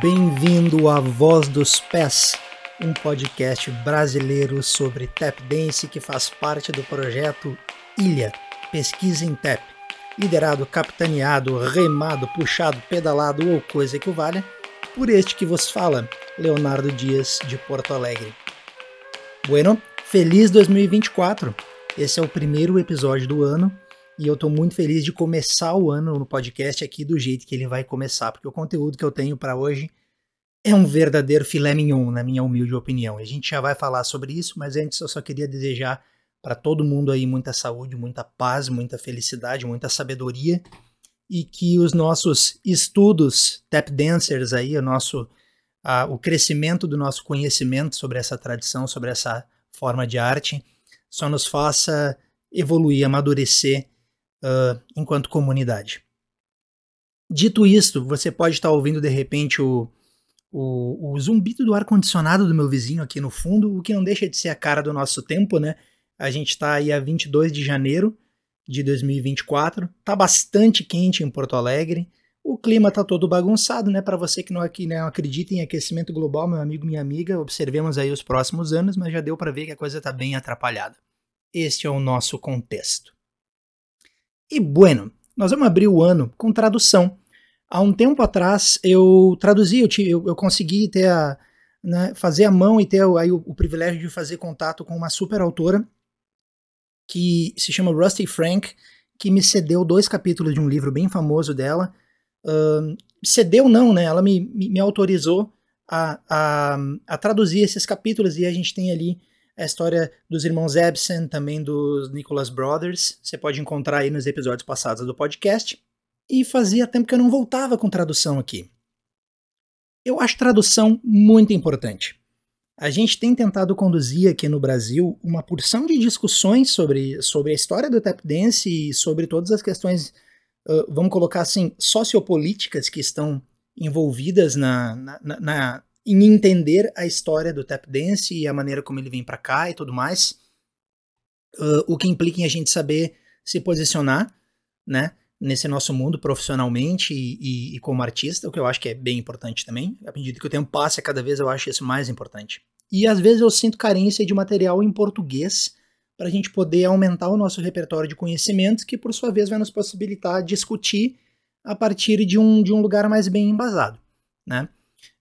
Bem-vindo à Voz dos Pés, um podcast brasileiro sobre tap dance que faz parte do projeto Ilha Pesquisa em Tap, liderado, capitaneado, remado, puxado, pedalado ou coisa que o valha, por este que vos fala, Leonardo Dias de Porto Alegre. Bueno, feliz 2024! Esse é o primeiro episódio do ano e eu estou muito feliz de começar o ano no podcast aqui do jeito que ele vai começar, porque o conteúdo que eu tenho para hoje é um verdadeiro filé mignon, na minha humilde opinião. A gente já vai falar sobre isso, mas antes eu só queria desejar para todo mundo aí muita saúde, muita paz, muita felicidade, muita sabedoria e que os nossos estudos tap dancers aí, o nosso o crescimento do nosso conhecimento sobre essa tradição, sobre essa forma de arte, só nos faça evoluir, amadurecer uh, enquanto comunidade. Dito isto, você pode estar ouvindo de repente o, o, o zumbido do ar-condicionado do meu vizinho aqui no fundo, o que não deixa de ser a cara do nosso tempo, né? A gente está aí a 22 de janeiro de 2024, tá bastante quente em Porto Alegre, o clima tá todo bagunçado, né? Para você que não, aqui, não acredita em aquecimento global, meu amigo, minha amiga, observemos aí os próximos anos, mas já deu para ver que a coisa tá bem atrapalhada. Este é o nosso contexto. E bueno, nós vamos abrir o ano com tradução. Há um tempo atrás eu traduzi, eu, eu, eu consegui ter a, né, fazer a mão e ter aí, o, o, privilégio de fazer contato com uma super autora que se chama Rusty Frank, que me cedeu dois capítulos de um livro bem famoso dela. Uh, cedeu não, né? Ela me, me, me autorizou a, a, a, traduzir esses capítulos e a gente tem ali a história dos irmãos Ebsen, também dos Nicholas Brothers. Você pode encontrar aí nos episódios passados do podcast. E fazia tempo que eu não voltava com tradução aqui. Eu acho tradução muito importante. A gente tem tentado conduzir aqui no Brasil uma porção de discussões sobre, sobre a história do tap dance e sobre todas as questões, uh, vamos colocar assim, sociopolíticas que estão envolvidas na, na, na, em entender a história do tap dance e a maneira como ele vem para cá e tudo mais. Uh, o que implica em a gente saber se posicionar, né, nesse nosso mundo profissionalmente e, e, e, como artista, o que eu acho que é bem importante também. À medida que o tempo passa, cada vez eu acho isso mais importante. E às vezes eu sinto carência de material em português para a gente poder aumentar o nosso repertório de conhecimentos, que por sua vez vai nos possibilitar discutir a partir de um, de um lugar mais bem embasado, né?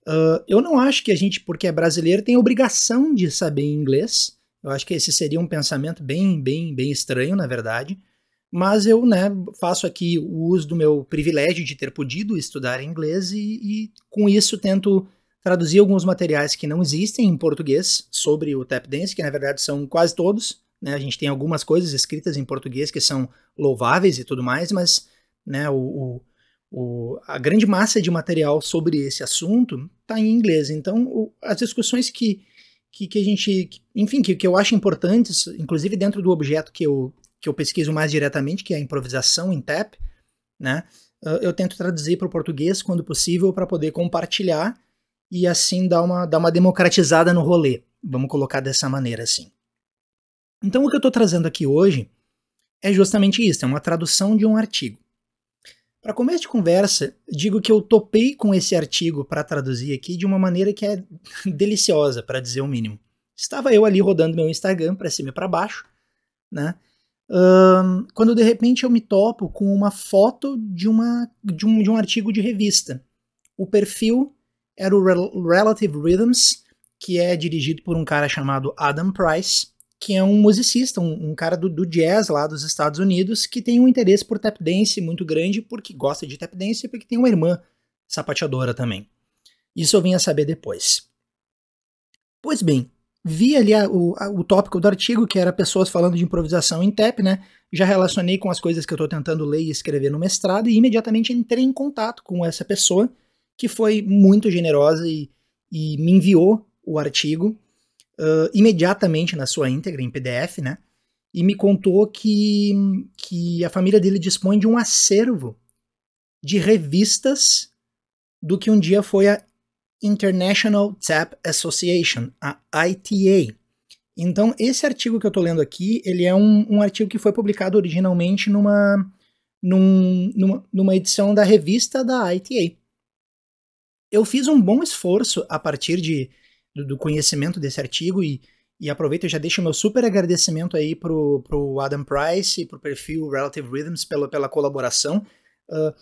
Uh, eu não acho que a gente, porque é brasileiro, tem obrigação de saber inglês. Eu acho que esse seria um pensamento bem, bem, bem estranho, na verdade. Mas eu, né, faço aqui o uso do meu privilégio de ter podido estudar inglês e, e com isso tento traduzir alguns materiais que não existem em português sobre o tap dance, que na verdade são quase todos. Né? A gente tem algumas coisas escritas em português que são louváveis e tudo mais, mas né, o, o a grande massa de material sobre esse assunto está em inglês. Então, o, as discussões que, que, que, a gente, enfim, que, que eu acho importantes, inclusive dentro do objeto que eu, que eu pesquiso mais diretamente, que é a improvisação em TAP, né? Eu tento traduzir para o português quando possível para poder compartilhar e assim dar uma, dar uma democratizada no rolê. Vamos colocar dessa maneira assim. Então, o que eu estou trazendo aqui hoje é justamente isso: é uma tradução de um artigo. Para começo de conversa, digo que eu topei com esse artigo para traduzir aqui de uma maneira que é deliciosa, para dizer o mínimo. Estava eu ali rodando meu Instagram para cima e para baixo, né? Um, quando de repente eu me topo com uma foto de, uma, de, um, de um artigo de revista. O perfil era o Relative Rhythms, que é dirigido por um cara chamado Adam Price, que é um musicista, um, um cara do, do, jazz lá dos Estados Unidos, que tem um interesse por tap dance muito grande, porque gosta de tap dance e porque tem uma irmã sapateadora também. Isso eu vim a saber depois. Pois bem, vi ali a, o, a, o tópico do artigo, que era pessoas falando de improvisação em tap, né? Já relacionei com as coisas que eu estou tentando ler e escrever no mestrado, e imediatamente entrei em contato com essa pessoa, que foi muito generosa e, e me enviou o artigo uh, imediatamente na sua íntegra, em PDF, né? E me contou que, que a família dele dispõe de um acervo de revistas do que um dia foi a International Tap Association, a ITA. Então, esse artigo que eu estou lendo aqui, ele é um, um, artigo que foi publicado originalmente numa, num, numa, numa edição da revista da ITA. eu fiz um bom esforço a partir de, do, do conhecimento desse artigo e, e aproveito e já deixo meu super agradecimento aí pro, pro Adam Price e pro perfil Relative Rhythms pela, pela colaboração. Uh,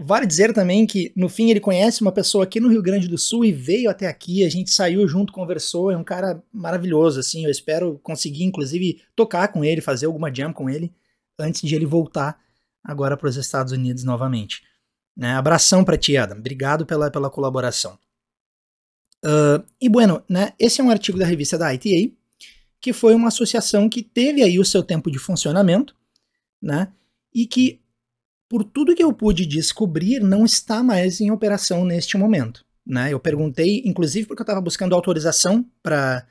vale dizer também que, no fim, ele conhece uma pessoa aqui no Rio Grande do Sul e veio até aqui, a gente saiu junto, conversou, é um cara maravilhoso, assim, eu espero conseguir, inclusive, tocar com ele, fazer alguma jam com ele, antes de ele voltar agora para os Estados Unidos novamente. Né? Abração para ti, Adam. Obrigado pela, pela colaboração. Uh, e bueno, né, esse é um artigo da revista da ITA, que foi uma associação que teve aí o seu tempo de funcionamento, né, e que, por tudo que eu pude descobrir, não está mais em operação neste momento. Né? Eu perguntei, inclusive porque eu estava buscando autorização para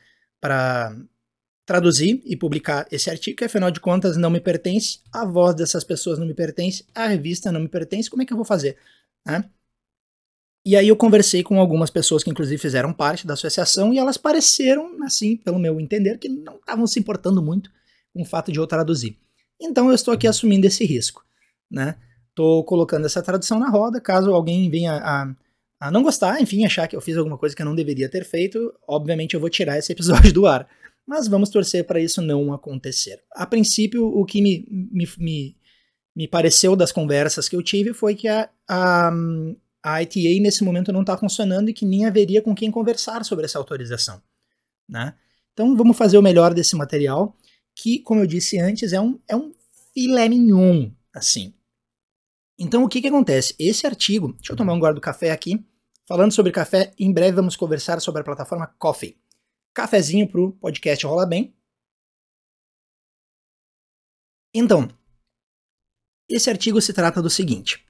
traduzir e publicar esse artigo, que afinal de contas não me pertence, a voz dessas pessoas não me pertence, a revista não me pertence, como é que eu vou fazer? Né? E aí eu conversei com algumas pessoas que inclusive fizeram parte da associação e elas pareceram, assim, pelo meu entender, que não estavam se importando muito com o fato de eu traduzir. Então eu estou aqui assumindo esse risco, né? Tô colocando essa tradução na roda, caso alguém venha a, a não gostar, enfim, achar que eu fiz alguma coisa que eu não deveria ter feito, obviamente eu vou tirar esse episódio do ar mas vamos torcer para isso não acontecer. A princípio, o que me, me, me, me, pareceu das conversas que eu tive foi que a, a, a ITA nesse momento não está funcionando e que nem haveria com quem conversar sobre essa autorização. Né? Então vamos fazer o melhor desse material, que, como eu disse antes, é um, é um filé mignon, assim. Então o que, que acontece? Esse artigo, deixa eu tomar um guarda do café aqui, falando sobre café, em breve vamos conversar sobre a plataforma Coffee cafezinho pro podcast rolar bem. Então, esse artigo se trata do seguinte.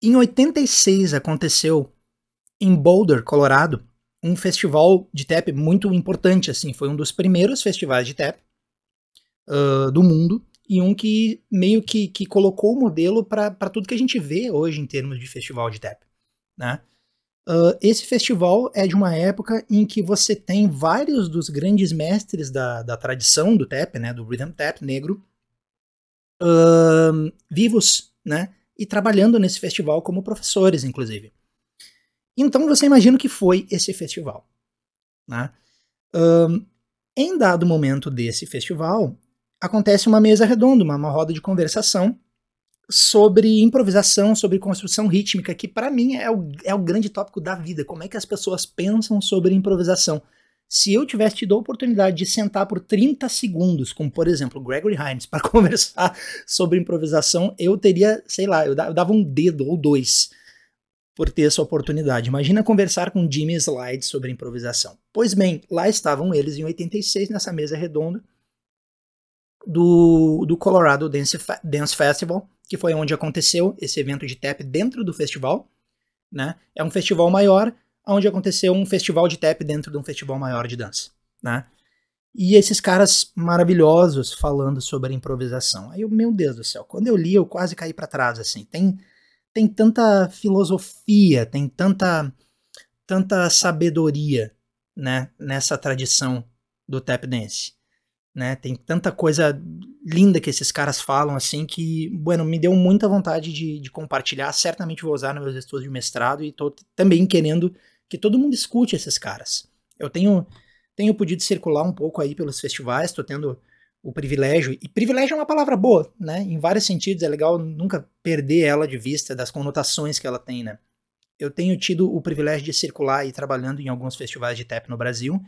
Em 86 aconteceu em Boulder, Colorado, um festival de tap muito importante, assim, foi um dos primeiros festivais de tap uh, do mundo e um que meio que, que colocou o modelo para tudo que a gente vê hoje em termos de festival de tap, né? Uh, esse festival é de uma época em que você tem vários dos grandes mestres da, da tradição do tap, né, do rhythm tap negro, uh, vivos, né, e trabalhando nesse festival como professores, inclusive. Então você imagina o que foi esse festival. Né? Uh, em dado momento desse festival, acontece uma mesa redonda, uma, uma roda de conversação, sobre improvisação, sobre construção rítmica, que para mim é o, é o grande tópico da vida. Como é que as pessoas pensam sobre improvisação? Se eu tivesse tido a oportunidade de sentar por 30 segundos, como por exemplo Gregory Hines, para conversar sobre improvisação, eu teria, sei lá, eu dava um dedo ou dois por ter essa oportunidade. Imagina conversar com Jimmy Slide sobre improvisação. Pois bem, lá estavam eles em 86 nessa mesa redonda do, do Colorado Dance, Dance Festival, que foi onde aconteceu esse evento de tap dentro do festival. Né? É um festival maior, onde aconteceu um festival de tap dentro de um festival maior de dança. Né? E esses caras maravilhosos falando sobre improvisação. Aí eu, meu Deus do céu, quando eu li, eu quase caí para trás, assim. Tem, tem tanta filosofia, tem tanta, tanta sabedoria, né, nessa tradição do tap dance né? Tem tanta coisa linda que esses caras falam, assim, que, bueno, me deu muita vontade de, de compartilhar. Certamente vou usar nos meus estudos de mestrado e tô também querendo que todo mundo escute esses caras. Eu tenho, tenho podido circular um pouco aí pelos festivais, tô tendo o privilégio, e privilégio é uma palavra boa, né? Em vários sentidos, é legal nunca perder ela de vista, das conotações que ela tem, né? Eu tenho tido o privilégio de circular e trabalhando em alguns festivais de tap no Brasil,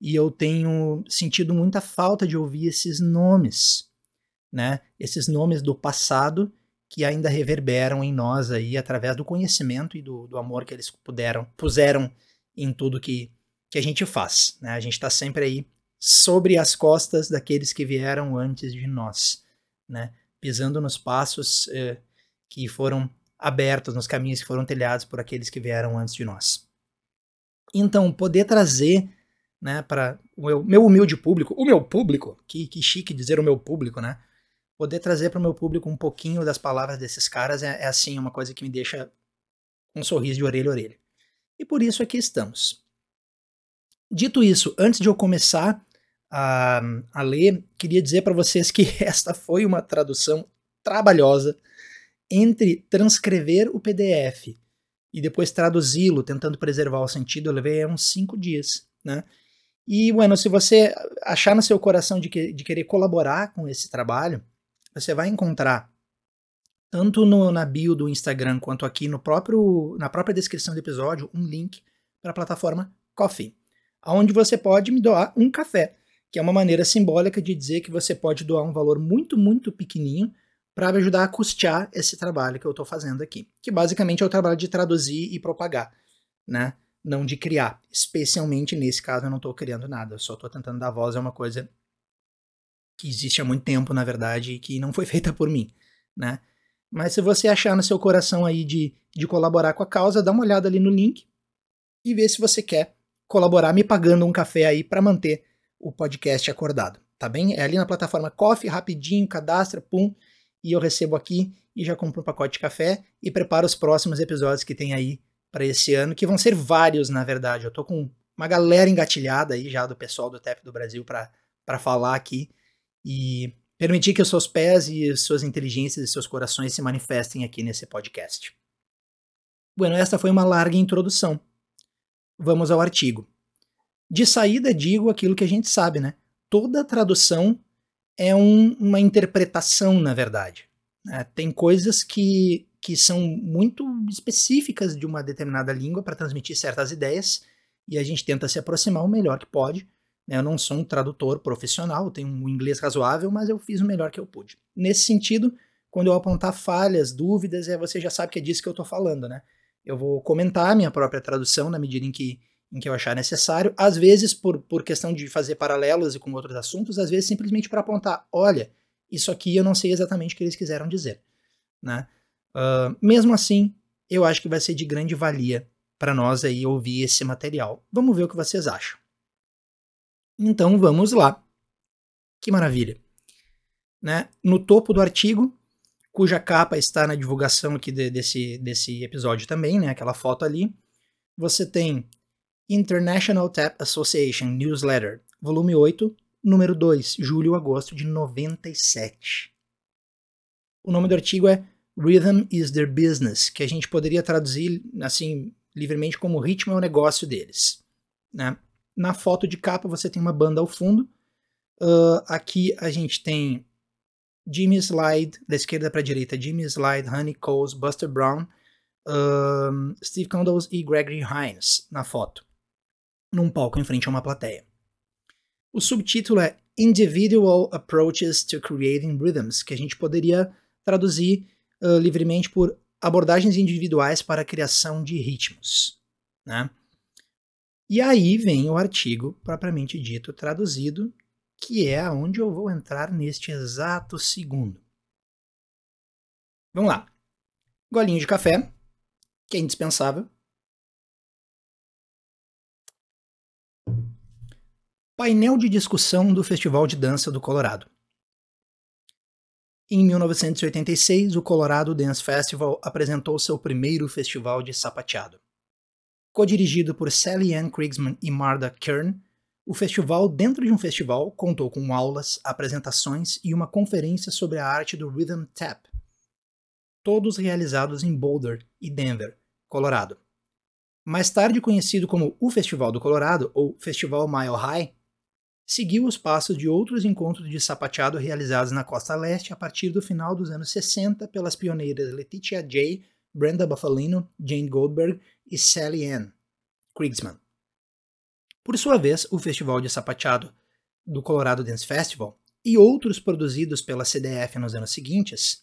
e eu tenho sentido muita falta de ouvir esses nomes, né? Esses nomes do passado que ainda reverberam em nós aí através do conhecimento e do, do amor que eles puderam, puseram em tudo que, que a gente faz, né? A gente está sempre aí sobre as costas daqueles que vieram antes de nós, né? Pisando nos passos eh, que foram abertos, nos caminhos que foram telhados por aqueles que vieram antes de nós. Então, poder trazer né, para o meu, meu, humilde público, o meu público, que, que chique dizer o meu público, né, poder trazer para o meu público um pouquinho das palavras desses caras é, é, assim uma coisa que me deixa um sorriso de orelha a orelha. E por isso aqui estamos. Dito isso, antes de eu começar a, a ler, queria dizer para vocês que esta foi uma tradução trabalhosa entre transcrever o PDF e depois traduzi-lo, tentando preservar o sentido, eu levei uns cinco dias, né? E, bueno, se você achar no seu coração de, que, de querer colaborar com esse trabalho, você vai encontrar, tanto no, na bio do Instagram quanto aqui no próprio, na própria descrição do episódio, um link para a plataforma Coffee, onde você pode me doar um café, que é uma maneira simbólica de dizer que você pode doar um valor muito, muito pequenininho para me ajudar a custear esse trabalho que eu estou fazendo aqui, que basicamente é o trabalho de traduzir e propagar, né? Não de criar. Especialmente nesse caso eu não estou criando nada, eu só estou tentando dar voz a uma coisa que existe há muito tempo, na verdade, e que não foi feita por mim, né? Mas se você achar no seu coração aí de, de colaborar com a causa, dá uma olhada ali no link e vê se você quer colaborar me pagando um café aí para manter o podcast acordado, tá bem? É ali na plataforma Coffee, rapidinho, cadastra, pum, e eu recebo aqui e já compro um pacote de café e preparo os próximos episódios que tem aí para esse ano, que vão ser vários, na verdade. Eu tô com uma galera engatilhada aí já do pessoal do TEP do Brasil para falar aqui e permitir que os seus pés e suas inteligências e seus corações se manifestem aqui nesse podcast. Bueno, esta foi uma larga introdução. Vamos ao artigo. De saída, digo aquilo que a gente sabe, né? Toda tradução é um, uma interpretação, na verdade. Né? Tem coisas que, que são muito específicas de uma determinada língua para transmitir certas ideias e a gente tenta se aproximar o melhor que pode. Né? Eu não sou um tradutor profissional, tenho um inglês razoável, mas eu fiz o melhor que eu pude. Nesse sentido, quando eu apontar falhas, dúvidas, é, você já sabe que é disso que eu estou falando, né? Eu vou comentar a minha própria tradução na medida em que em que eu achar necessário, às vezes por, por questão de fazer paralelos e com outros assuntos, às vezes simplesmente para apontar, olha, isso aqui eu não sei exatamente o que eles quiseram dizer. Né? Uh, mesmo assim, eu acho que vai ser de grande valia para nós aí ouvir esse material. Vamos ver o que vocês acham. Então vamos lá. Que maravilha. Né? No topo do artigo, cuja capa está na divulgação aqui de, desse, desse episódio também, né? aquela foto ali, você tem International Tap Association Newsletter, volume 8, número 2, julho-agosto de 97. O nome do artigo é Rhythm is their business, que a gente poderia traduzir assim livremente como ritmo é o negócio deles. Né? Na foto de capa você tem uma banda ao fundo. Uh, aqui a gente tem Jimmy Slide, da esquerda para a direita, Jimmy Slide, Honey Coles, Buster Brown, uh, Steve Condos e Gregory Hines na foto num palco em frente a uma plateia. O subtítulo é Individual Approaches to Creating Rhythms, que a gente poderia traduzir uh, livremente por abordagens individuais para a criação de ritmos. Né? E aí vem o artigo propriamente dito traduzido, que é aonde eu vou entrar neste exato segundo. Vamos lá. Golinho de café, que é indispensável. Painel de discussão do Festival de Dança do Colorado. Em 1986, o Colorado Dance Festival apresentou seu primeiro festival de sapateado. Co-dirigido por Sally Ann Kriegsman e Marda Kern, o festival, dentro de um festival, contou com aulas, apresentações e uma conferência sobre a arte do Rhythm Tap, todos realizados em Boulder e Denver, Colorado. Mais tarde conhecido como o Festival do Colorado ou Festival Mile High, seguiu os passos de outros encontros de sapateado realizados na costa leste a partir do final dos anos 60 pelas pioneiras Letitia J., Brenda Buffalino, Jane Goldberg e Sally Ann Kriegsman. Por sua vez, o Festival de Sapateado do Colorado Dance Festival e outros produzidos pela CDF nos anos seguintes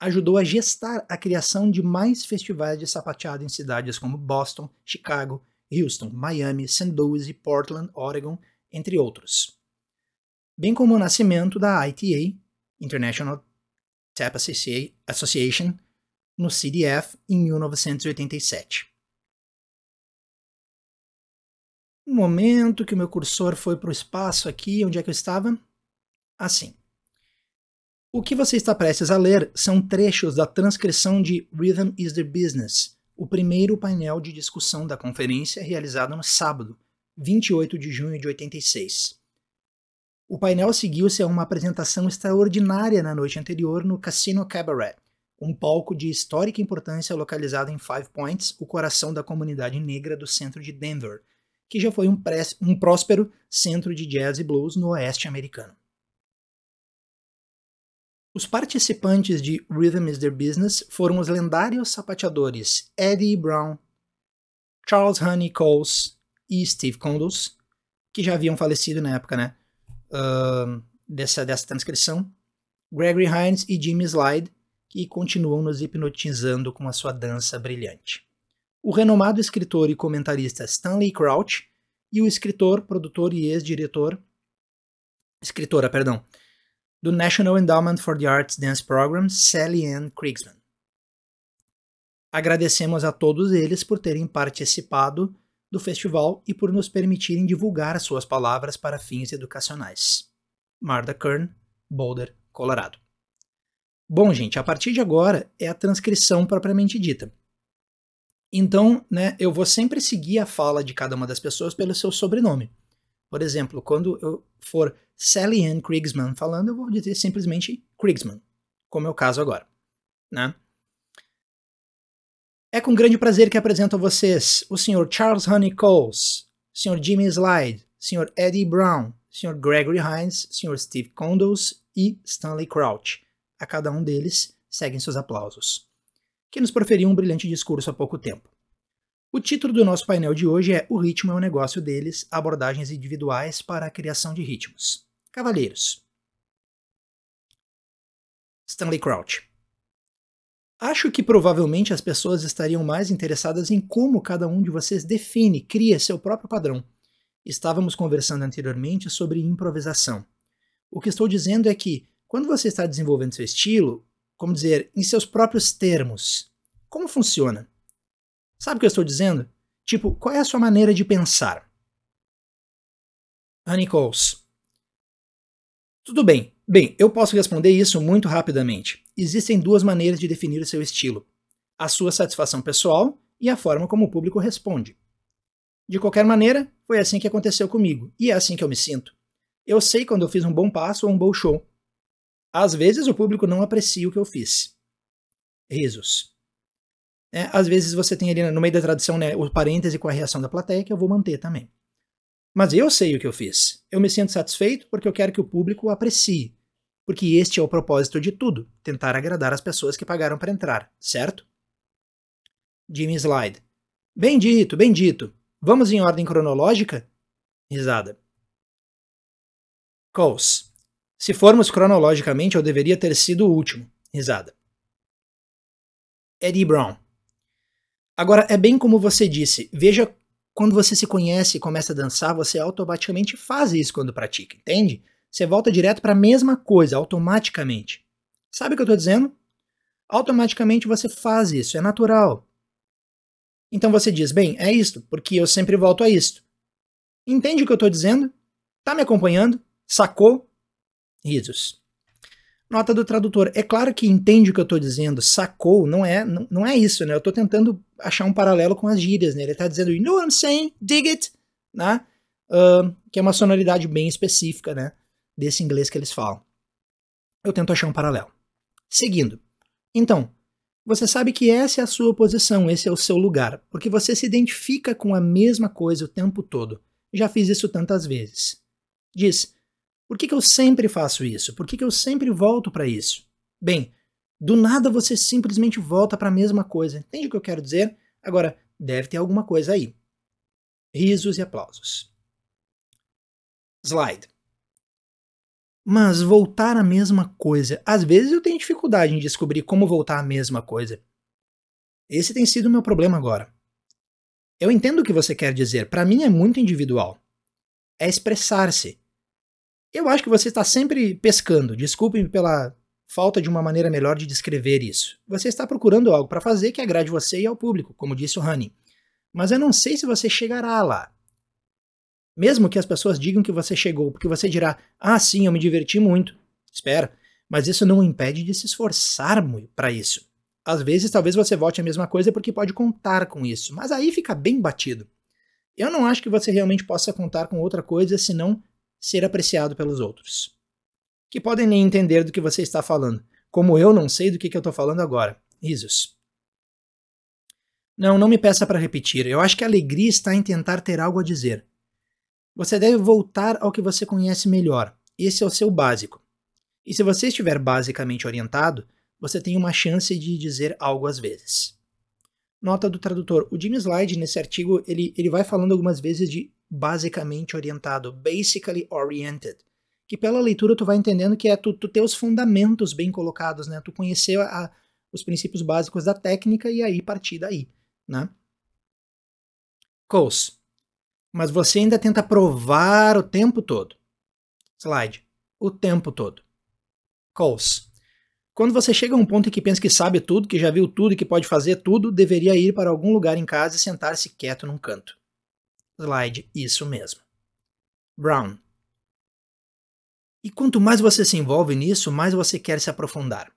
ajudou a gestar a criação de mais festivais de sapateado em cidades como Boston, Chicago, Houston, Miami, St. Louis e Portland, Oregon entre outros. Bem como o nascimento da ITA, International Tap Association, no CDF em 1987. Um momento que o meu cursor foi para o espaço aqui, onde é que eu estava? Assim. O que você está prestes a ler são trechos da transcrição de Rhythm is the Business, o primeiro painel de discussão da conferência realizado no sábado, 28 de junho de 86. O painel seguiu-se a uma apresentação extraordinária na noite anterior no Casino Cabaret, um palco de histórica importância localizado em Five Points, o coração da comunidade negra do centro de Denver, que já foi um, um próspero centro de jazz e blues no oeste americano. Os participantes de Rhythm is Their Business foram os lendários sapateadores Eddie Brown, Charles Honey Coles e Steve Condos, que já haviam falecido na época né, uh, dessa, dessa transcrição, Gregory Hines e Jimmy Slide, que continuam nos hipnotizando com a sua dança brilhante. O renomado escritor e comentarista Stanley Crouch e o escritor, produtor e ex-diretor, escritora, perdão, do National Endowment for the Arts Dance Program, Sally Ann Kriegsman. Agradecemos a todos eles por terem participado do festival e por nos permitirem divulgar suas palavras para fins educacionais. Martha Kern, Boulder, Colorado. Bom, gente, a partir de agora é a transcrição propriamente dita. Então, né, eu vou sempre seguir a fala de cada uma das pessoas pelo seu sobrenome. Por exemplo, quando eu for Sally Ann Kriegsman falando, eu vou dizer simplesmente Kriegsman, como é o caso agora. Né? É com grande prazer que apresento a vocês o Sr. Charles Honey Coles, Sr. Jimmy Slide, Sr. Eddie Brown, Sr. Gregory Hines, Sr. Steve Condos e Stanley Crouch a cada um deles seguem seus aplausos, que nos proferiu um brilhante discurso há pouco tempo. O título do nosso painel de hoje é O ritmo é o negócio deles, abordagens individuais para a criação de ritmos. Cavalheiros. Stanley Crouch. Acho que provavelmente as pessoas estariam mais interessadas em como cada um de vocês define, cria seu próprio padrão. Estávamos conversando anteriormente sobre improvisação. O que estou dizendo é que quando você está desenvolvendo seu estilo, como dizer, em seus próprios termos, como funciona? Sabe o que eu estou dizendo? Tipo, qual é a sua maneira de pensar? Honey Coles. Tudo bem. Bem, eu posso responder isso muito rapidamente. Existem duas maneiras de definir o seu estilo: a sua satisfação pessoal e a forma como o público responde. De qualquer maneira, foi assim que aconteceu comigo, e é assim que eu me sinto. Eu sei quando eu fiz um bom passo ou um bom show. Às vezes o público não aprecia o que eu fiz. Risos. É, às vezes você tem ali no meio da tradução né, o parêntese com a reação da plateia, que eu vou manter também. Mas eu sei o que eu fiz. Eu me sinto satisfeito porque eu quero que o público aprecie. Porque este é o propósito de tudo: tentar agradar as pessoas que pagaram para entrar, certo? Jimmy Slide. Bem dito, bem dito. Vamos em ordem cronológica? Risada. Coles. Se formos cronologicamente, eu deveria ter sido o último. Risada. Eddie Brown. Agora, é bem como você disse. Veja, quando você se conhece e começa a dançar, você automaticamente faz isso quando pratica, entende? Você volta direto para a mesma coisa, automaticamente. Sabe o que eu estou dizendo? Automaticamente você faz isso, é natural. Então você diz, bem, é isto, porque eu sempre volto a isto. Entende o que eu estou dizendo? Tá me acompanhando? Sacou? Risos. Nota do tradutor. É claro que entende o que eu estou dizendo, sacou, não é, não, não é isso, né? Eu estou tentando achar um paralelo com as gírias, né? Ele está dizendo, you know what I'm saying? Dig it! Né? Uh, que é uma sonoridade bem específica, né? Desse inglês que eles falam. Eu tento achar um paralelo. Seguindo. Então, você sabe que essa é a sua posição, esse é o seu lugar, porque você se identifica com a mesma coisa o tempo todo. Já fiz isso tantas vezes. Diz, por que, que eu sempre faço isso? Por que, que eu sempre volto para isso? Bem, do nada você simplesmente volta para a mesma coisa. Entende o que eu quero dizer? Agora, deve ter alguma coisa aí. Risos e aplausos. Slide. Mas voltar à mesma coisa. Às vezes eu tenho dificuldade em descobrir como voltar à mesma coisa. Esse tem sido o meu problema agora. Eu entendo o que você quer dizer. Para mim é muito individual. É expressar-se. Eu acho que você está sempre pescando. Desculpe-me pela falta de uma maneira melhor de descrever isso. Você está procurando algo para fazer que agrade você e ao público, como disse o Honey. Mas eu não sei se você chegará lá. Mesmo que as pessoas digam que você chegou, porque você dirá: "Ah, sim, eu me diverti muito". Espera, mas isso não impede de se esforçar para isso. Às vezes, talvez você volte a mesma coisa porque pode contar com isso, mas aí fica bem batido. Eu não acho que você realmente possa contar com outra coisa senão ser apreciado pelos outros, que podem nem entender do que você está falando. como eu não sei do que, que eu tô falando agora. Risos. Não, não me peça para repetir. Eu acho que a alegria está em tentar ter algo a dizer. Você deve voltar ao que você conhece melhor. Esse é o seu básico. E se você estiver basicamente orientado, você tem uma chance de dizer algo às vezes. Nota do tradutor. O Jim Slide, nesse artigo, ele, ele vai falando algumas vezes de basicamente orientado, basically oriented, que pela leitura tu vai entendendo que é tu, tu ter os fundamentos bem colocados, né? Tu conhecer a, os princípios básicos da técnica e aí partir daí né? Close. Mas você ainda tenta provar o tempo todo. Slide. O tempo todo. Calls. Quando você chega a um ponto em que pensa que sabe tudo, que já viu tudo e que pode fazer tudo, deveria ir para algum lugar em casa e sentar-se quieto num canto. Slide. Isso mesmo. Brown. E quanto mais você se envolve nisso, mais você quer se aprofundar.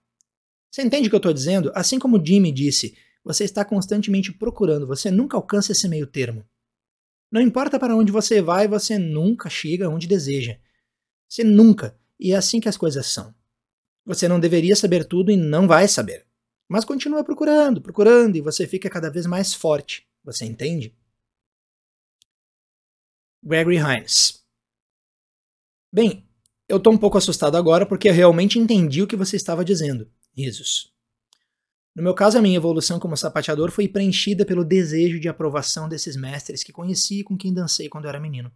Você entende o que eu estou dizendo? Assim como Jimmy disse, você está constantemente procurando, você nunca alcança esse meio termo. Não importa para onde você vai, você nunca chega onde deseja. Você nunca. E é assim que as coisas são. Você não deveria saber tudo e não vai saber. Mas continua procurando, procurando, e você fica cada vez mais forte. Você entende? Gregory Hines. Bem, eu estou um pouco assustado agora porque eu realmente entendi o que você estava dizendo. Risos. No meu caso, a minha evolução como sapateador foi preenchida pelo desejo de aprovação desses mestres que conheci e com quem dancei quando era menino.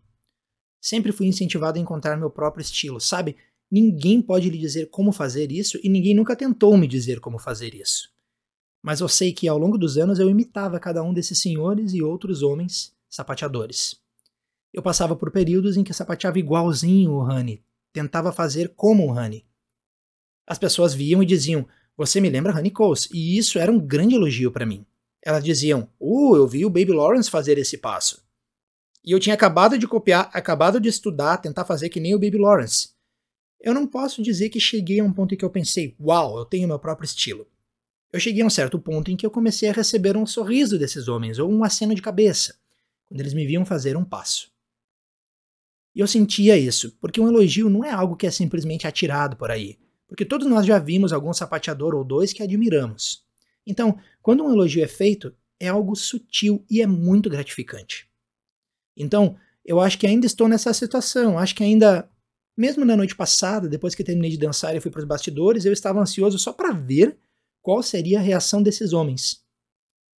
Sempre fui incentivado a encontrar meu próprio estilo, sabe? Ninguém pode lhe dizer como fazer isso e ninguém nunca tentou me dizer como fazer isso. Mas eu sei que ao longo dos anos eu imitava cada um desses senhores e outros homens sapateadores. Eu passava por períodos em que sapateava igualzinho o Honey, tentava fazer como o Honey. As pessoas viam e diziam: você me lembra Honey Coles, e isso era um grande elogio para mim. Elas diziam: Uh, eu vi o Baby Lawrence fazer esse passo. E eu tinha acabado de copiar, acabado de estudar, tentar fazer que nem o Baby Lawrence. Eu não posso dizer que cheguei a um ponto em que eu pensei: Uau, eu tenho meu próprio estilo. Eu cheguei a um certo ponto em que eu comecei a receber um sorriso desses homens, ou um aceno de cabeça, quando eles me viam fazer um passo. E eu sentia isso, porque um elogio não é algo que é simplesmente atirado por aí porque todos nós já vimos algum sapateador ou dois que admiramos. Então, quando um elogio é feito, é algo sutil e é muito gratificante. Então, eu acho que ainda estou nessa situação, acho que ainda, mesmo na noite passada, depois que terminei de dançar e fui para os bastidores, eu estava ansioso só para ver qual seria a reação desses homens.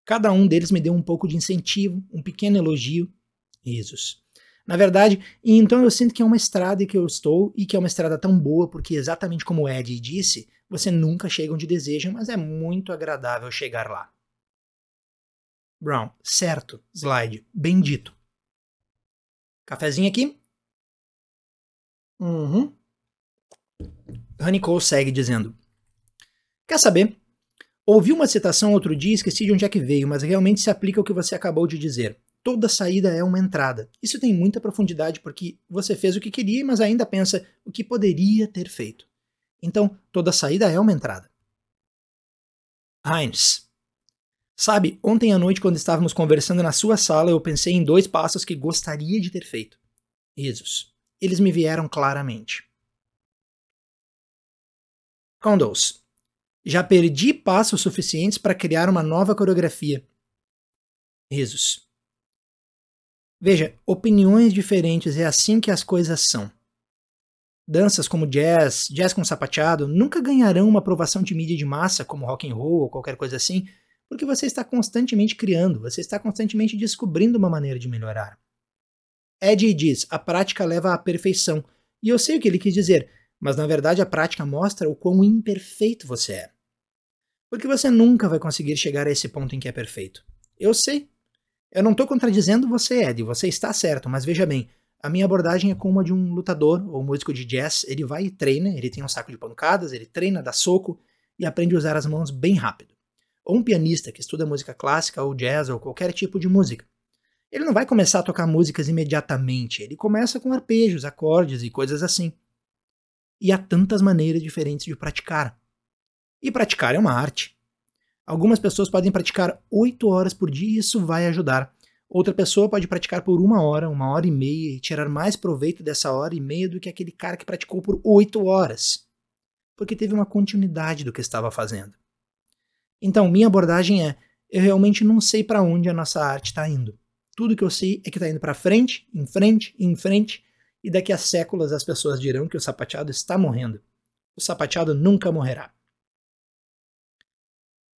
Cada um deles me deu um pouco de incentivo, um pequeno elogio. Risos. Na verdade, então eu sinto que é uma estrada que eu estou e que é uma estrada tão boa, porque exatamente como o Ed disse, você nunca chega onde deseja, mas é muito agradável chegar lá. Brown, certo, slide, bendito. Cafezinho aqui? Uhum. Honey Cole segue dizendo: Quer saber? Ouvi uma citação outro dia esqueci de onde é que veio, mas realmente se aplica ao que você acabou de dizer toda saída é uma entrada. Isso tem muita profundidade porque você fez o que queria, mas ainda pensa o que poderia ter feito. Então, toda saída é uma entrada. Heinz. Sabe, ontem à noite, quando estávamos conversando na sua sala, eu pensei em dois passos que gostaria de ter feito. Risos. Eles me vieram claramente. Condos. Já perdi passos suficientes para criar uma nova coreografia. Risos. Veja, opiniões diferentes é assim que as coisas são. Danças como jazz, jazz com sapateado, nunca ganharão uma aprovação de mídia de massa como rock and roll ou qualquer coisa assim, porque você está constantemente criando, você está constantemente descobrindo uma maneira de melhorar. Ed diz: a prática leva à perfeição, e eu sei o que ele quis dizer, mas na verdade a prática mostra o quão imperfeito você é. Porque você nunca vai conseguir chegar a esse ponto em que é perfeito. Eu sei, eu não estou contradizendo você, Ed, você está certo, mas veja bem, a minha abordagem é como a de um lutador ou músico de jazz. Ele vai e treina, ele tem um saco de pancadas, ele treina, dá soco e aprende a usar as mãos bem rápido. Ou um pianista que estuda música clássica ou jazz ou qualquer tipo de música. Ele não vai começar a tocar músicas imediatamente, ele começa com arpejos, acordes e coisas assim. E há tantas maneiras diferentes de praticar. E praticar é uma arte. Algumas pessoas podem praticar 8 horas por dia e isso vai ajudar. Outra pessoa pode praticar por uma hora, uma hora e meia e tirar mais proveito dessa hora e meia do que aquele cara que praticou por 8 horas. porque teve uma continuidade do que estava fazendo. Então, minha abordagem é: eu realmente não sei para onde a nossa arte está indo. Tudo que eu sei é que está indo para frente, em frente, em frente, e daqui a séculos as pessoas dirão que o sapateado está morrendo. O sapateado nunca morrerá.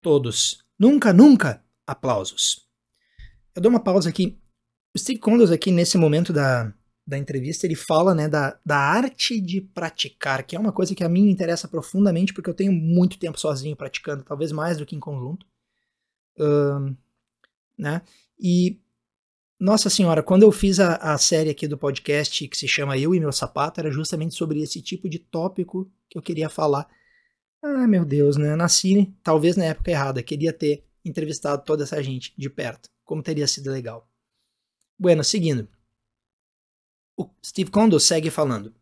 Todos, nunca, nunca, aplausos. Eu dou uma pausa aqui. O Steve Condos aqui nesse momento da, da entrevista, ele fala né, da, da arte de praticar, que é uma coisa que a mim interessa profundamente, porque eu tenho muito tempo sozinho praticando, talvez mais do que em conjunto. Uh, né? E, nossa senhora, quando eu fiz a, a série aqui do podcast que se chama Eu e Meu Sapato, era justamente sobre esse tipo de tópico que eu queria falar. Ah, meu Deus, né? Nasci talvez na época errada, queria ter entrevistado toda essa gente de perto. Como teria sido legal. Bueno, seguindo. O Steve Kondo segue falando.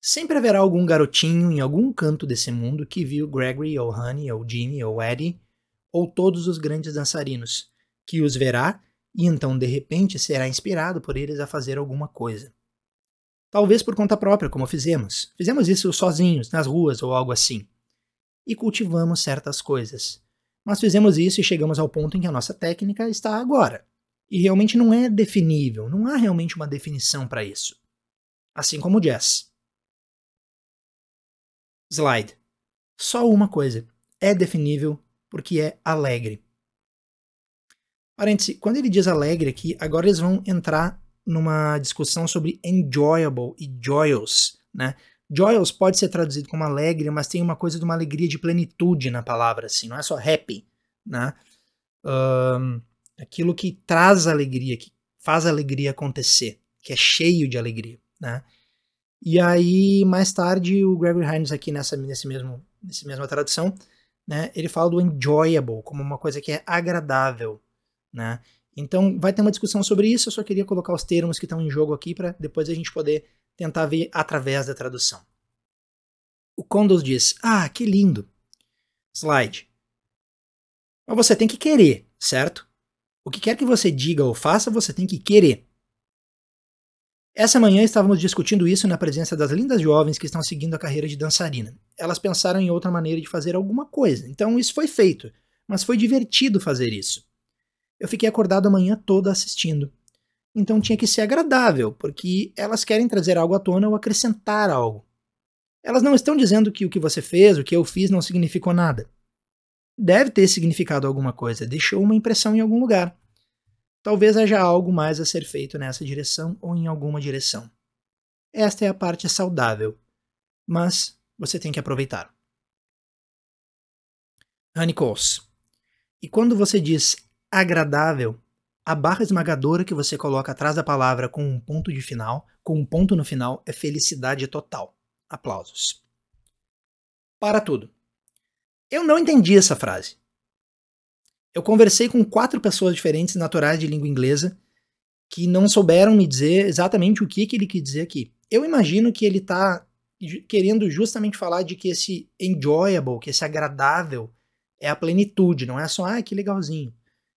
Sempre haverá algum garotinho em algum canto desse mundo que viu Gregory, ou Honey, ou Jimmy, ou Eddie, ou todos os grandes dançarinos, que os verá e então de repente será inspirado por eles a fazer alguma coisa. Talvez por conta própria, como fizemos. Fizemos isso sozinhos, nas ruas ou algo assim. E cultivamos certas coisas. Mas fizemos isso e chegamos ao ponto em que a nossa técnica está agora. E realmente não é definível, não há realmente uma definição para isso. Assim como o jazz. Slide. Só uma coisa. É definível porque é alegre. Parêntese, quando ele diz alegre aqui, agora eles vão entrar numa discussão sobre enjoyable e joyous, né? Joyous pode ser traduzido como alegre, mas tem uma coisa de uma alegria de plenitude na palavra, assim, não é só happy, né? Um, aquilo que traz alegria, que faz a alegria acontecer, que é cheio de alegria, né? E aí, mais tarde, o Gregory Hines aqui nessa, nesse mesmo, nessa mesma tradução, né, ele fala do enjoyable como uma coisa que é agradável, né? Então, vai ter uma discussão sobre isso, eu só queria colocar os termos que estão em jogo aqui para depois a gente poder tentar ver através da tradução. O Condos diz: Ah, que lindo! Slide. Mas você tem que querer, certo? O que quer que você diga ou faça, você tem que querer. Essa manhã estávamos discutindo isso na presença das lindas jovens que estão seguindo a carreira de dançarina. Elas pensaram em outra maneira de fazer alguma coisa, então isso foi feito, mas foi divertido fazer isso. Eu fiquei acordado a manhã toda assistindo. Então tinha que ser agradável, porque elas querem trazer algo à tona ou acrescentar algo. Elas não estão dizendo que o que você fez, o que eu fiz, não significou nada. Deve ter significado alguma coisa, deixou uma impressão em algum lugar. Talvez haja algo mais a ser feito nessa direção ou em alguma direção. Esta é a parte saudável, mas você tem que aproveitar. Honey Coles. E quando você diz agradável, a barra esmagadora que você coloca atrás da palavra com um ponto de final, com um ponto no final, é felicidade total. Aplausos. Para tudo. Eu não entendi essa frase. Eu conversei com quatro pessoas diferentes naturais de língua inglesa que não souberam me dizer exatamente o que, que ele quis dizer aqui. Eu imagino que ele está querendo justamente falar de que esse enjoyable, que esse agradável, é a plenitude, não é só, ah, que legalzinho.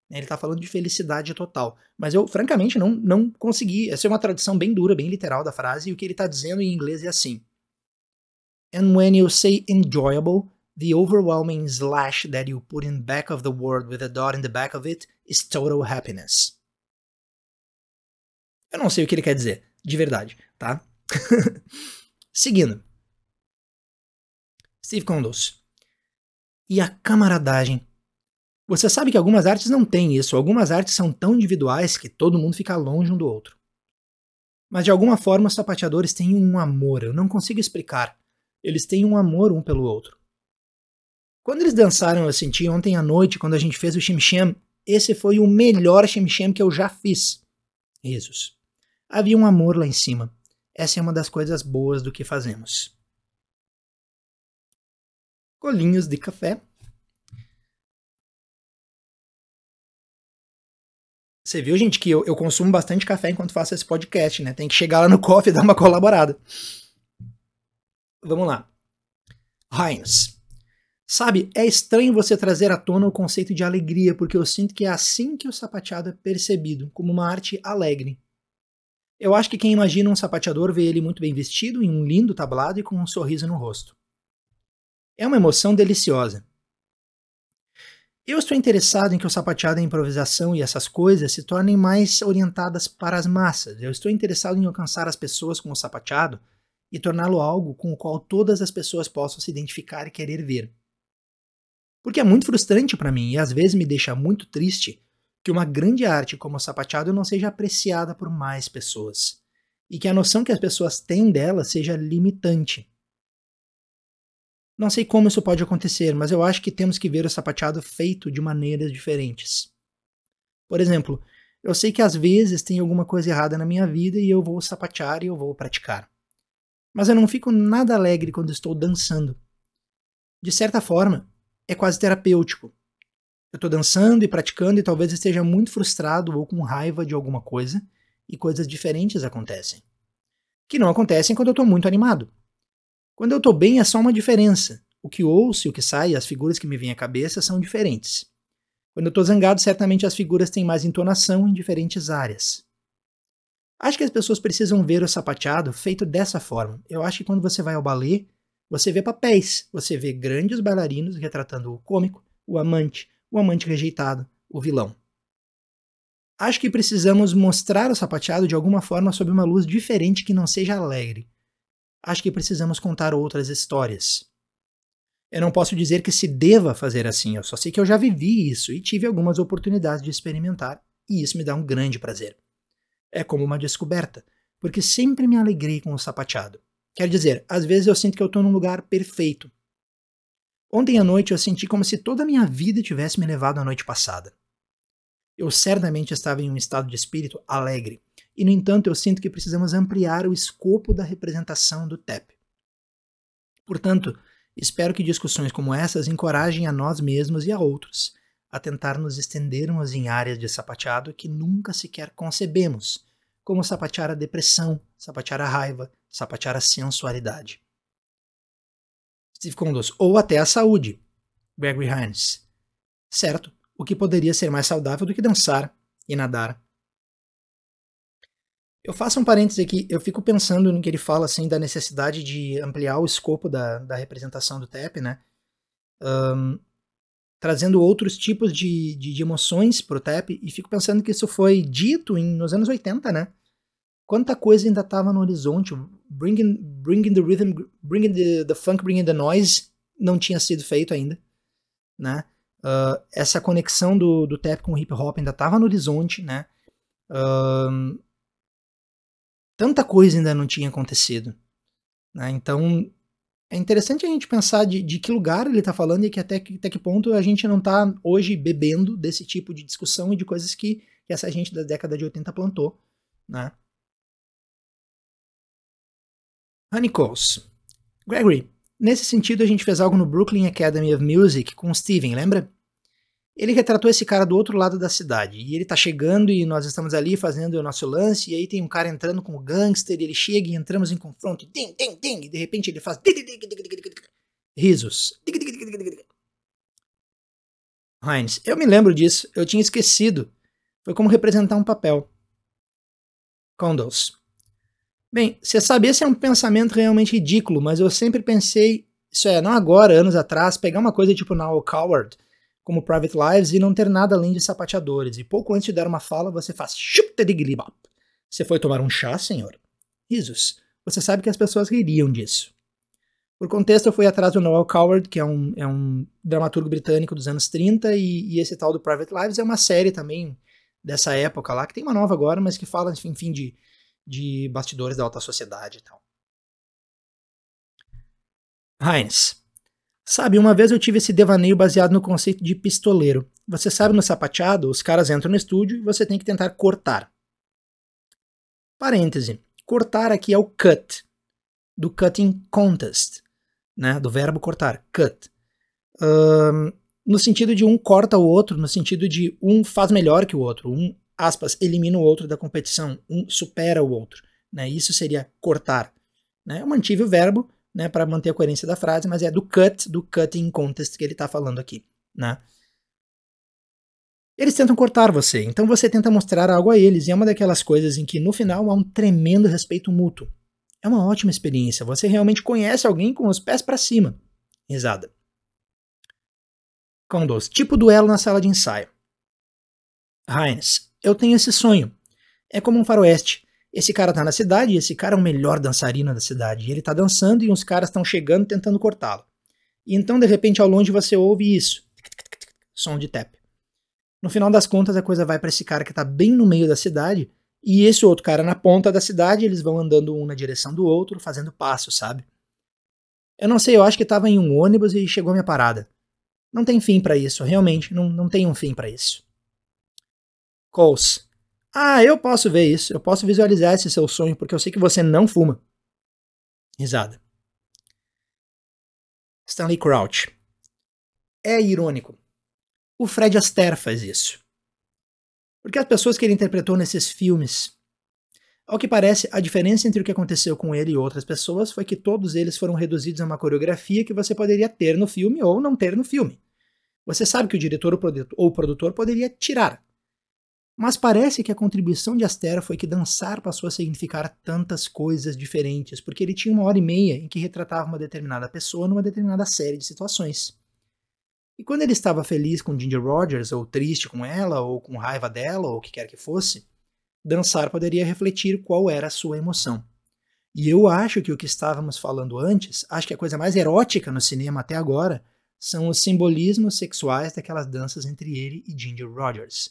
Né, ele está falando de felicidade total. Mas eu, francamente, não, não consegui. Essa é uma tradução bem dura, bem literal da frase, e o que ele está dizendo em inglês é assim. And when you say enjoyable, the overwhelming slash that you put in back of the word with a dot in the back of it is total happiness. Eu não sei o que ele quer dizer, de verdade, tá? Seguindo. Steve Condos. E a camaradagem você sabe que algumas artes não têm isso, algumas artes são tão individuais que todo mundo fica longe um do outro. Mas de alguma forma os sapateadores têm um amor, eu não consigo explicar. Eles têm um amor um pelo outro. Quando eles dançaram, eu senti ontem à noite, quando a gente fez o Shim esse foi o melhor Shim que eu já fiz. Risos. Havia um amor lá em cima. Essa é uma das coisas boas do que fazemos. Colinhos de café Você viu, gente, que eu, eu consumo bastante café enquanto faço esse podcast, né? Tem que chegar lá no coffee e dar uma colaborada. Vamos lá. Heinz. Sabe, é estranho você trazer à tona o conceito de alegria, porque eu sinto que é assim que o sapateado é percebido, como uma arte alegre. Eu acho que quem imagina um sapateador vê ele muito bem vestido, em um lindo tablado e com um sorriso no rosto. É uma emoção deliciosa. Eu estou interessado em que o sapateado a improvisação e essas coisas se tornem mais orientadas para as massas. Eu estou interessado em alcançar as pessoas com o sapateado e torná-lo algo com o qual todas as pessoas possam se identificar e querer ver. Porque é muito frustrante para mim e às vezes me deixa muito triste que uma grande arte como o sapateado não seja apreciada por mais pessoas e que a noção que as pessoas têm dela seja limitante. Não sei como isso pode acontecer, mas eu acho que temos que ver o sapateado feito de maneiras diferentes. Por exemplo, eu sei que às vezes tem alguma coisa errada na minha vida e eu vou sapatear e eu vou praticar. Mas eu não fico nada alegre quando estou dançando. De certa forma, é quase terapêutico. Eu estou dançando e praticando e talvez esteja muito frustrado ou com raiva de alguma coisa e coisas diferentes acontecem. Que não acontecem quando eu estou muito animado. Quando eu estou bem é só uma diferença. O que ouço e o que sai, as figuras que me vêm à cabeça são diferentes. Quando eu estou zangado, certamente as figuras têm mais entonação em diferentes áreas. Acho que as pessoas precisam ver o sapateado feito dessa forma. Eu acho que quando você vai ao balé, você vê papéis, você vê grandes bailarinos retratando o cômico, o amante, o amante rejeitado, o vilão. Acho que precisamos mostrar o sapateado de alguma forma sob uma luz diferente que não seja alegre. Acho que precisamos contar outras histórias. Eu não posso dizer que se deva fazer assim, eu só sei que eu já vivi isso e tive algumas oportunidades de experimentar, e isso me dá um grande prazer. É como uma descoberta, porque sempre me alegrei com o sapateado. Quer dizer, às vezes eu sinto que eu estou num lugar perfeito. Ontem à noite eu senti como se toda a minha vida tivesse me levado à noite passada. Eu certamente estava em um estado de espírito alegre, e no entanto eu sinto que precisamos ampliar o escopo da representação do TEP. Portanto, espero que discussões como essas encorajem a nós mesmos e a outros a tentar nos estendermos em áreas de sapateado que nunca sequer concebemos, como sapatear a depressão, sapatear a raiva, sapatear a sensualidade. Steve Condos, ou até a saúde, Gregory Hines. Certo, o que poderia ser mais saudável do que dançar e nadar. Eu faço um parêntese aqui, eu fico pensando no que ele fala assim da necessidade de ampliar o escopo da, da representação do TEP, né? Um, trazendo outros tipos de, de, de emoções pro TEP, e fico pensando que isso foi dito em, nos anos 80, né? Quanta coisa ainda estava no horizonte. Bringing, bringing the rhythm, bringing the, the funk, bringing the noise não tinha sido feito ainda, né? Uh, essa conexão do, do tap com o hip hop ainda estava no horizonte, né? Uh, tanta coisa ainda não tinha acontecido. Né? Então é interessante a gente pensar de, de que lugar ele está falando e que até, que até que ponto a gente não está hoje bebendo desse tipo de discussão e de coisas que, que essa gente da década de 80 plantou. Né? Honey Coles. Gregory, Nesse sentido, a gente fez algo no Brooklyn Academy of Music com o Steven, lembra? Ele retratou esse cara do outro lado da cidade. E ele tá chegando e nós estamos ali fazendo o nosso lance. E aí tem um cara entrando com o gangster. E ele chega e entramos em confronto. Ding, ding, ding. E de repente ele faz. Risos. Heinz, eu me lembro disso. Eu tinha esquecido. Foi como representar um papel. Condos. Bem, você sabe, esse é um pensamento realmente ridículo, mas eu sempre pensei, isso é, não agora, anos atrás, pegar uma coisa tipo Now Coward, como Private Lives, e não ter nada além de sapateadores. E pouco antes de dar uma fala, você faz Você foi tomar um chá, senhor? Risos. Você sabe que as pessoas ririam disso. Por contexto, eu fui atrás do Noel Coward, que é um, é um dramaturgo britânico dos anos 30, e, e, esse tal do Private Lives é uma série também dessa época lá, que tem uma nova agora, mas que fala, enfim, de de bastidores da alta sociedade e tal. Heinz. Sabe, uma vez eu tive esse devaneio baseado no conceito de pistoleiro. Você sabe, no sapateado, os caras entram no estúdio e você tem que tentar cortar. Parêntese. Cortar aqui é o cut, do cutting contest, né? Do verbo cortar, cut. Um, no sentido de um corta o outro, no sentido de um faz melhor que o outro, um aspas, elimina o outro da competição, um supera o outro. Né? Isso seria cortar. Né? Eu mantive o verbo né, para manter a coerência da frase, mas é do cut, do cutting contest que ele está falando aqui. Né? Eles tentam cortar você, então você tenta mostrar algo a eles, e é uma daquelas coisas em que no final há um tremendo respeito mútuo. É uma ótima experiência, você realmente conhece alguém com os pés para cima. Risada. Condos. Tipo duelo na sala de ensaio. Heinz. Eu tenho esse sonho. É como um faroeste. Esse cara tá na cidade e esse cara é o melhor dançarino da cidade. E ele tá dançando e uns caras estão chegando tentando cortá-lo. E então, de repente, ao longe você ouve isso. Som de tap. No final das contas, a coisa vai para esse cara que tá bem no meio da cidade e esse outro cara na ponta da cidade, eles vão andando um na direção do outro, fazendo passo, sabe? Eu não sei, eu acho que tava em um ônibus e chegou minha parada. Não tem fim para isso, realmente, não, não tem um fim para isso. Coles. Ah, eu posso ver isso, eu posso visualizar esse seu sonho, porque eu sei que você não fuma. Risada. Stanley Crouch. É irônico. O Fred Astaire faz isso. Porque as pessoas que ele interpretou nesses filmes, ao que parece, a diferença entre o que aconteceu com ele e outras pessoas foi que todos eles foram reduzidos a uma coreografia que você poderia ter no filme ou não ter no filme. Você sabe que o diretor ou o produtor poderia tirar. Mas parece que a contribuição de Astaire foi que dançar passou a significar tantas coisas diferentes, porque ele tinha uma hora e meia em que retratava uma determinada pessoa numa determinada série de situações. E quando ele estava feliz com Ginger Rogers, ou triste com ela, ou com raiva dela, ou o que quer que fosse, dançar poderia refletir qual era a sua emoção. E eu acho que o que estávamos falando antes, acho que a coisa mais erótica no cinema até agora, são os simbolismos sexuais daquelas danças entre ele e Ginger Rogers.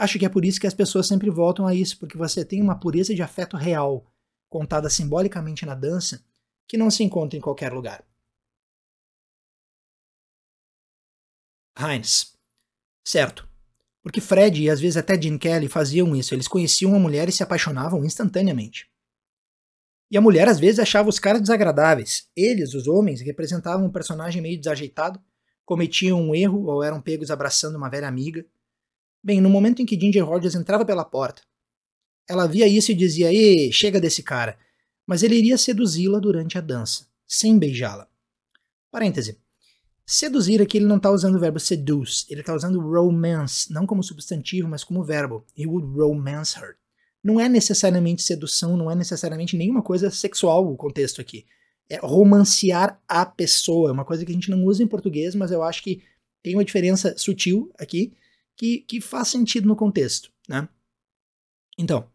Acho que é por isso que as pessoas sempre voltam a isso, porque você tem uma pureza de afeto real, contada simbolicamente na dança, que não se encontra em qualquer lugar. Heinz. Certo. Porque Fred e às vezes até Gene Kelly faziam isso, eles conheciam uma mulher e se apaixonavam instantaneamente. E a mulher às vezes achava os caras desagradáveis. Eles, os homens, representavam um personagem meio desajeitado, cometiam um erro ou eram pegos abraçando uma velha amiga. Bem, no momento em que Ginger Rogers entrava pela porta, ela via isso e dizia: Ê, chega desse cara. Mas ele iria seduzi-la durante a dança, sem beijá-la. Parêntese. Seduzir aqui ele não está usando o verbo seduce, ele está usando romance, não como substantivo, mas como verbo. He would romance her. Não é necessariamente sedução, não é necessariamente nenhuma coisa sexual o contexto aqui. É romancear a pessoa, é uma coisa que a gente não usa em português, mas eu acho que tem uma diferença sutil aqui que, que faz sentido no contexto, né? Então,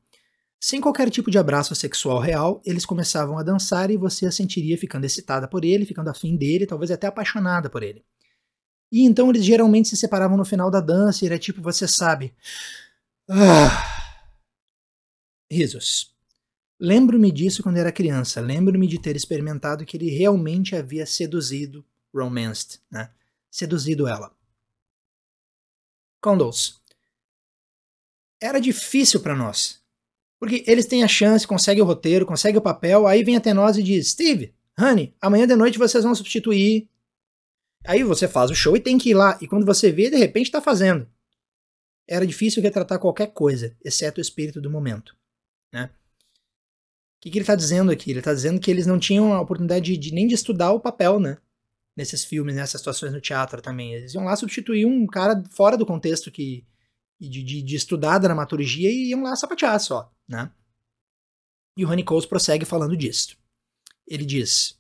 sem qualquer tipo de abraço sexual real, eles começavam a dançar e você a sentiria ficando excitada por ele, ficando afim dele, talvez até apaixonada por ele. E então eles geralmente se separavam no final da dança e era tipo, você sabe. Ah. Risos. Lembro-me disso quando era criança. Lembro-me de ter experimentado que ele realmente havia seduzido, romanced, né? Seduzido ela. Condos. Era difícil para nós. Porque eles têm a chance, conseguem o roteiro, conseguem o papel, aí vem até nós e diz: Steve, Honey, amanhã de noite vocês vão substituir. Aí você faz o show e tem que ir lá. E quando você vê, de repente está fazendo. Era difícil retratar qualquer coisa, exceto o espírito do momento. Né? O que, que ele está dizendo aqui? Ele está dizendo que eles não tinham a oportunidade de, de, nem de estudar o papel, né? Nesses filmes, nessas situações no teatro também. Eles iam lá substituir um cara fora do contexto que, de, de, de estudar dramaturgia e iam lá sapatear só, né? E o Honey Coles prossegue falando disso. Ele diz: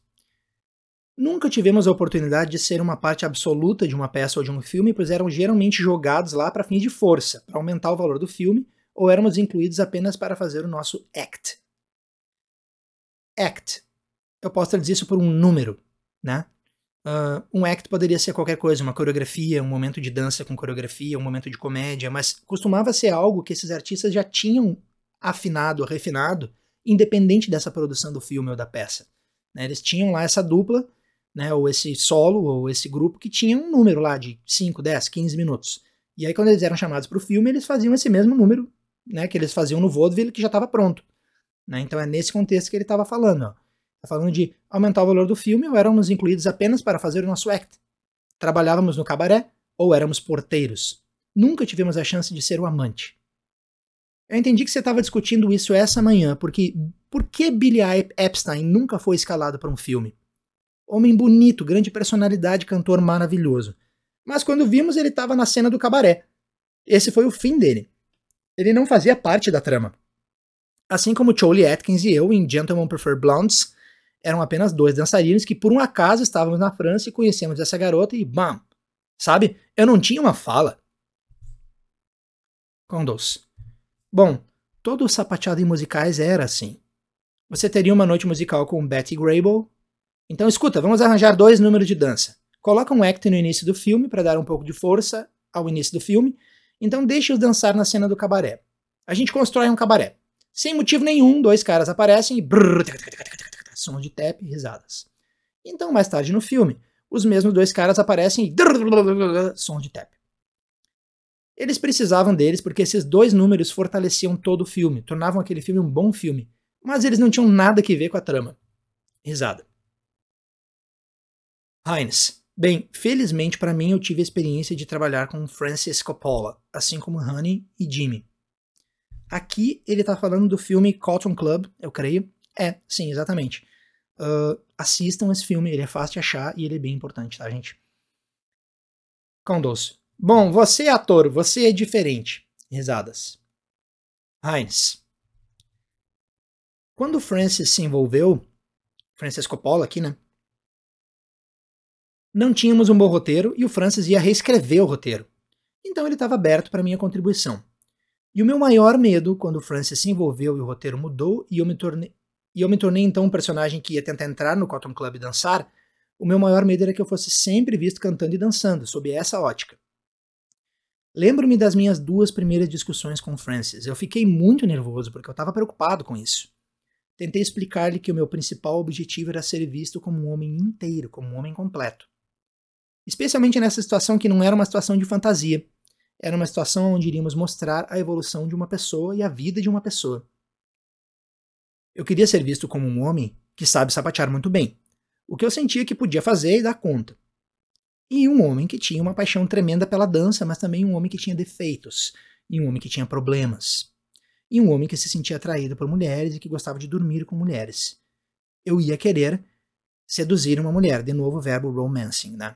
Nunca tivemos a oportunidade de ser uma parte absoluta de uma peça ou de um filme, pois eram geralmente jogados lá para fins de força, para aumentar o valor do filme, ou éramos incluídos apenas para fazer o nosso act. Act. Eu posso traduzir isso por um número, né? Uh, um act poderia ser qualquer coisa, uma coreografia, um momento de dança com coreografia, um momento de comédia, mas costumava ser algo que esses artistas já tinham afinado, refinado, independente dessa produção do filme ou da peça. Né? Eles tinham lá essa dupla, né, ou esse solo, ou esse grupo que tinha um número lá de 5, 10, 15 minutos. E aí, quando eles eram chamados para o filme, eles faziam esse mesmo número né, que eles faziam no vaudeville, que já estava pronto. Né? Então é nesse contexto que ele estava falando. Ó. Está falando de aumentar o valor do filme ou éramos incluídos apenas para fazer o nosso act. Trabalhávamos no cabaré ou éramos porteiros. Nunca tivemos a chance de ser o amante. Eu entendi que você estava discutindo isso essa manhã, porque por que Billy Epstein nunca foi escalado para um filme? Homem bonito, grande personalidade, cantor maravilhoso. Mas quando vimos, ele estava na cena do cabaré. Esse foi o fim dele. Ele não fazia parte da trama. Assim como Charlie Atkins e eu em Gentlemen Prefer Blondes, Eram apenas dois dançarinos que por um acaso estávamos na França e conhecemos essa garota e bam! Sabe? Eu não tinha uma fala. Condos. Bom, todo o sapateado em musicais era assim. Você teria uma noite musical com Betty Grable. Então escuta, vamos arranjar dois números de dança. Coloca um act no início do filme para dar um pouco de força ao início do filme. Então deixe-os dançar na cena do cabaré. A gente constrói um cabaré. Sem motivo nenhum, dois caras aparecem e brrr, sons de tap e risadas. Então, mais tarde no filme, os mesmos dois caras aparecem e sons de tap. Eles precisavam deles porque esses dois números fortaleciam todo o filme, tornavam aquele filme um bom filme, mas eles não tinham nada que ver com a trama. Risada. Heinz. Bem, felizmente para mim eu tive a experiência de trabalhar com Francis Coppola, assim como Honey e Jimmy. Aqui ele tá falando do filme Cotton Club, eu creio. É, sim, exatamente. Uh, assistam esse filme, ele é fácil de achar e ele é bem importante, tá, gente? Condos. Bom, você é ator, você é diferente. Risadas. Heinz. Quando Francis se envolveu, Francis Coppola aqui, né? Não tínhamos um bom roteiro e o Francis ia reescrever o roteiro. Então ele estava aberto para minha contribuição. E o meu maior medo, quando o Francis se envolveu e o roteiro mudou, e eu me tornei, e eu me tornei então um personagem que ia tentar entrar no Cotton Club e dançar, o meu maior medo era que eu fosse sempre visto cantando e dançando, sob essa ótica. Lembro-me das minhas duas primeiras discussões com Francis. Eu fiquei muito nervoso porque eu estava preocupado com isso. Tentei explicar-lhe que o meu principal objetivo era ser visto como um homem inteiro, como um homem completo. Especialmente nessa situação que não era uma situação de fantasia, era uma situação onde iríamos mostrar a evolução de uma pessoa e a vida de uma pessoa. Eu queria ser visto como um homem que sabe sapatear muito bem, o que eu sentia que podia fazer e dar conta. E um homem que tinha uma paixão tremenda pela dança, mas também um homem que tinha defeitos, e um homem que tinha problemas, e um homem que se sentia atraído por mulheres e que gostava de dormir com mulheres. Eu ia querer seduzir uma mulher, de novo o verbo romancing, né?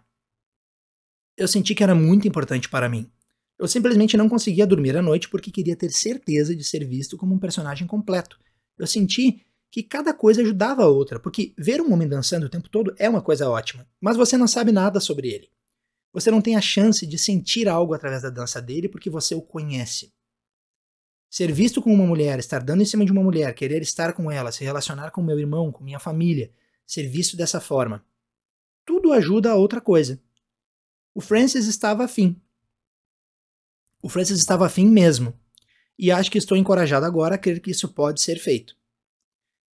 Eu senti que era muito importante para mim. Eu simplesmente não conseguia dormir à noite porque queria ter certeza de ser visto como um personagem completo. Eu senti que cada coisa ajudava a outra, porque ver um homem dançando o tempo todo é uma coisa ótima, mas você não sabe nada sobre ele. Você não tem a chance de sentir algo através da dança dele porque você o conhece. Ser visto como uma mulher, estar dando em cima de uma mulher, querer estar com ela, se relacionar com meu irmão, com minha família, ser visto dessa forma. Tudo ajuda a outra coisa. O Francis estava afim, o Francis estava afim mesmo, e acho que estou encorajado agora a crer que isso pode ser feito.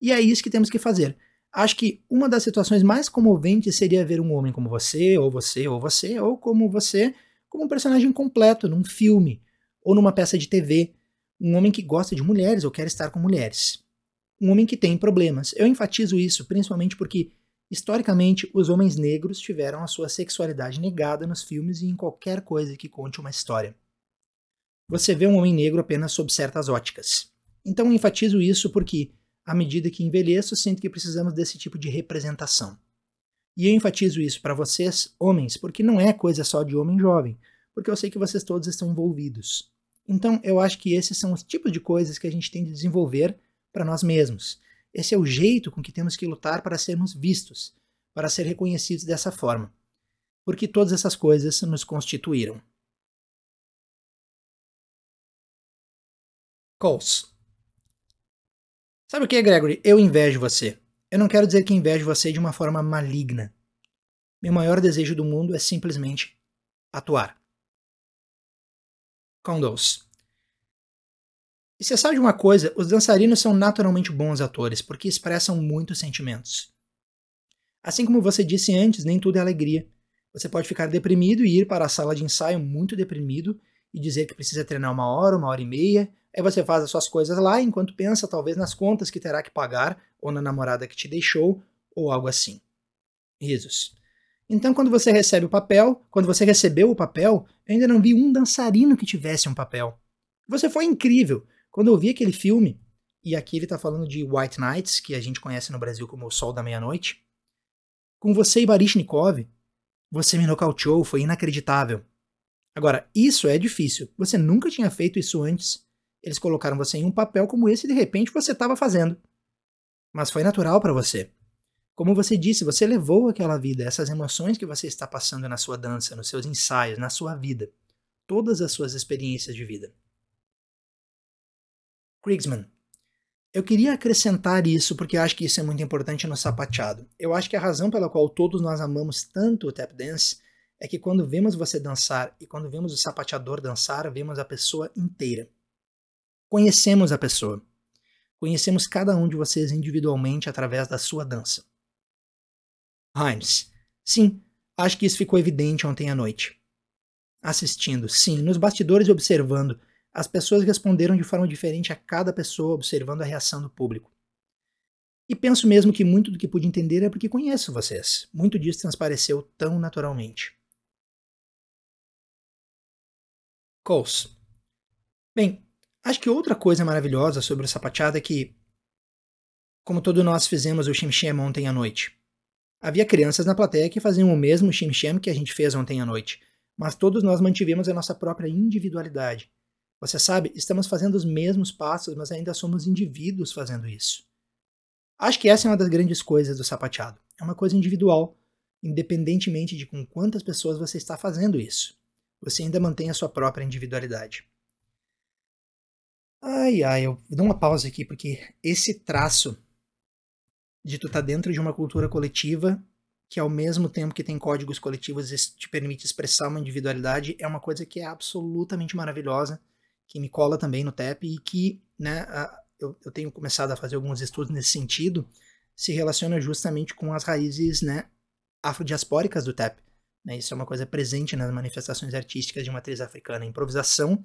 E é isso que temos que fazer. Acho que uma das situações mais comoventes seria ver um homem como você, ou você, ou você, ou como você, como um personagem completo num filme, ou numa peça de TV. Um homem que gosta de mulheres ou quer estar com mulheres. Um homem que tem problemas. Eu enfatizo isso principalmente porque, historicamente, os homens negros tiveram a sua sexualidade negada nos filmes e em qualquer coisa que conte uma história você vê um homem negro apenas sob certas óticas. Então enfatizo isso porque, à medida que envelheço, sinto que precisamos desse tipo de representação. E eu enfatizo isso para vocês, homens, porque não é coisa só de homem jovem, porque eu sei que vocês todos estão envolvidos. Então eu acho que esses são os tipos de coisas que a gente tem de desenvolver para nós mesmos. Esse é o jeito com que temos que lutar para sermos vistos, para ser reconhecidos dessa forma. Porque todas essas coisas nos constituíram. Coles. Sabe o que, Gregory? Eu invejo você. Eu não quero dizer que invejo você de uma forma maligna. Meu maior desejo do mundo é simplesmente atuar. Condos. E você sabe de uma coisa? Os dançarinos são naturalmente bons atores porque expressam muitos sentimentos. Assim como você disse antes, nem tudo é alegria. Você pode ficar deprimido e ir para a sala de ensaio muito deprimido e dizer que precisa treinar uma hora, uma hora e meia, Aí você faz as suas coisas lá enquanto pensa talvez nas contas que terá que pagar, ou na namorada que te deixou, ou algo assim. Risos. Então, quando você recebe o papel, quando você recebeu o papel, eu ainda não vi um dançarino que tivesse um papel. Você foi incrível. Quando eu vi aquele filme, e aqui ele está falando de White Nights, que a gente conhece no Brasil como O Sol da Meia-Noite, com você e Barishnikov, você me nocauteou, foi inacreditável. Agora, isso é difícil. Você nunca tinha feito isso antes. Eles colocaram você em um papel como esse e de repente você estava fazendo. Mas foi natural para você. Como você disse, você levou aquela vida, essas emoções que você está passando na sua dança, nos seus ensaios, na sua vida, todas as suas experiências de vida. Kriegsman, eu queria acrescentar isso porque acho que isso é muito importante no sapateado. Eu acho que a razão pela qual todos nós amamos tanto o tap dance é que quando vemos você dançar e quando vemos o sapateador dançar, vemos a pessoa inteira. Conhecemos a pessoa. Conhecemos cada um de vocês individualmente através da sua dança. Heinz, sim, acho que isso ficou evidente ontem à noite. Assistindo, sim, nos bastidores e observando, as pessoas responderam de forma diferente a cada pessoa, observando a reação do público. E penso mesmo que muito do que pude entender é porque conheço vocês. Muito disso transpareceu tão naturalmente. Coles. Bem, acho que outra coisa maravilhosa sobre o sapateado é que, como todos nós fizemos o shim ontem à noite, havia crianças na plateia que faziam o mesmo shim que a gente fez ontem à noite, mas todos nós mantivemos a nossa própria individualidade você sabe, estamos fazendo os mesmos passos, mas ainda somos indivíduos fazendo isso. Acho que essa é uma das grandes coisas do sapateado. É uma coisa individual, independentemente de com quantas pessoas você está fazendo isso. Você ainda mantém a sua própria individualidade. Ai, ai, eu dou uma pausa aqui porque esse traço de tu estar tá dentro de uma cultura coletiva que ao mesmo tempo que tem códigos coletivos te permite expressar uma individualidade é uma coisa que é absolutamente maravilhosa que me cola também no TEP e que né, eu, eu tenho começado a fazer alguns estudos nesse sentido, se relaciona justamente com as raízes né, afrodiaspóricas do TEP. Né, isso é uma coisa presente nas manifestações artísticas de matriz africana, improvisação,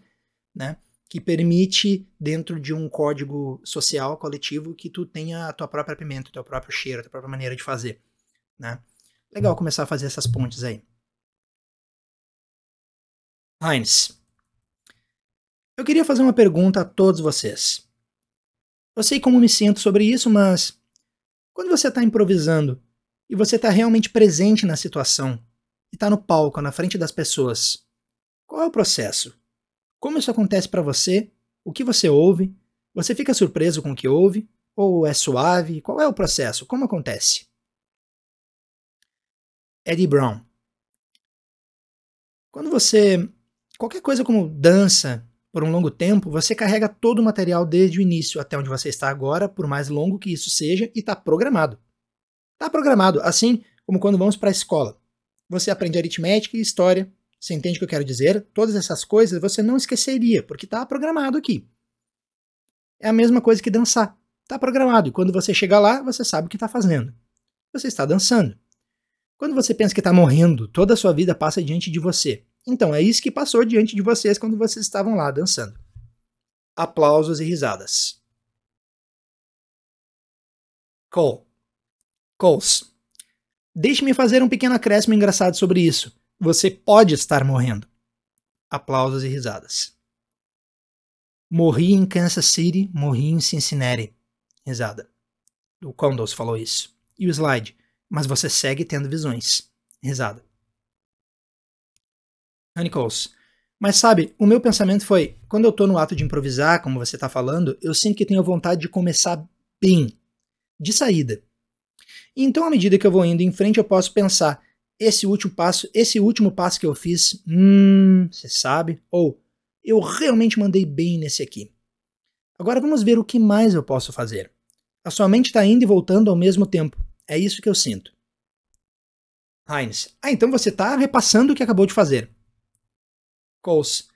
né, que permite, dentro de um código social coletivo, que tu tenha a tua própria pimenta, o teu próprio cheiro, a tua própria maneira de fazer. Né. Legal começar a fazer essas pontes aí. Heinz, eu queria fazer uma pergunta a todos vocês. Eu sei como me sinto sobre isso, mas quando você está improvisando e você está realmente presente na situação e está no palco, na frente das pessoas, qual é o processo? Como isso acontece para você? O que você ouve? Você fica surpreso com o que ouve? Ou é suave? Qual é o processo? Como acontece? Eddie Brown. Quando você. Qualquer coisa como dança, por um longo tempo, você carrega todo o material desde o início até onde você está agora, por mais longo que isso seja, e está programado. Está programado, assim como quando vamos para a escola. Você aprende aritmética e história, você entende o que eu quero dizer? Todas essas coisas você não esqueceria, porque está programado aqui. É a mesma coisa que dançar. Está programado, e quando você chega lá, você sabe o que está fazendo. Você está dançando. Quando você pensa que está morrendo, toda a sua vida passa diante de você. Então, é isso que passou diante de vocês quando vocês estavam lá dançando. Aplausos e risadas. Cole. Coles. Deixe-me fazer um pequeno acréscimo engraçado sobre isso. Você pode estar morrendo. Aplausos e risadas. Morri em Kansas City, morri em Cincinnati. Risada. O Condos falou isso. E o slide. Mas você segue tendo visões. Risada. Nichols. Mas sabe, o meu pensamento foi, quando eu tô no ato de improvisar, como você tá falando, eu sinto que tenho vontade de começar bem, de saída. Então, à medida que eu vou indo em frente, eu posso pensar, esse último passo, esse último passo que eu fiz, hum, você sabe, ou eu realmente mandei bem nesse aqui. Agora vamos ver o que mais eu posso fazer. A sua mente está indo e voltando ao mesmo tempo. É isso que eu sinto. Heinz. Ah, então você está repassando o que acabou de fazer. Coles.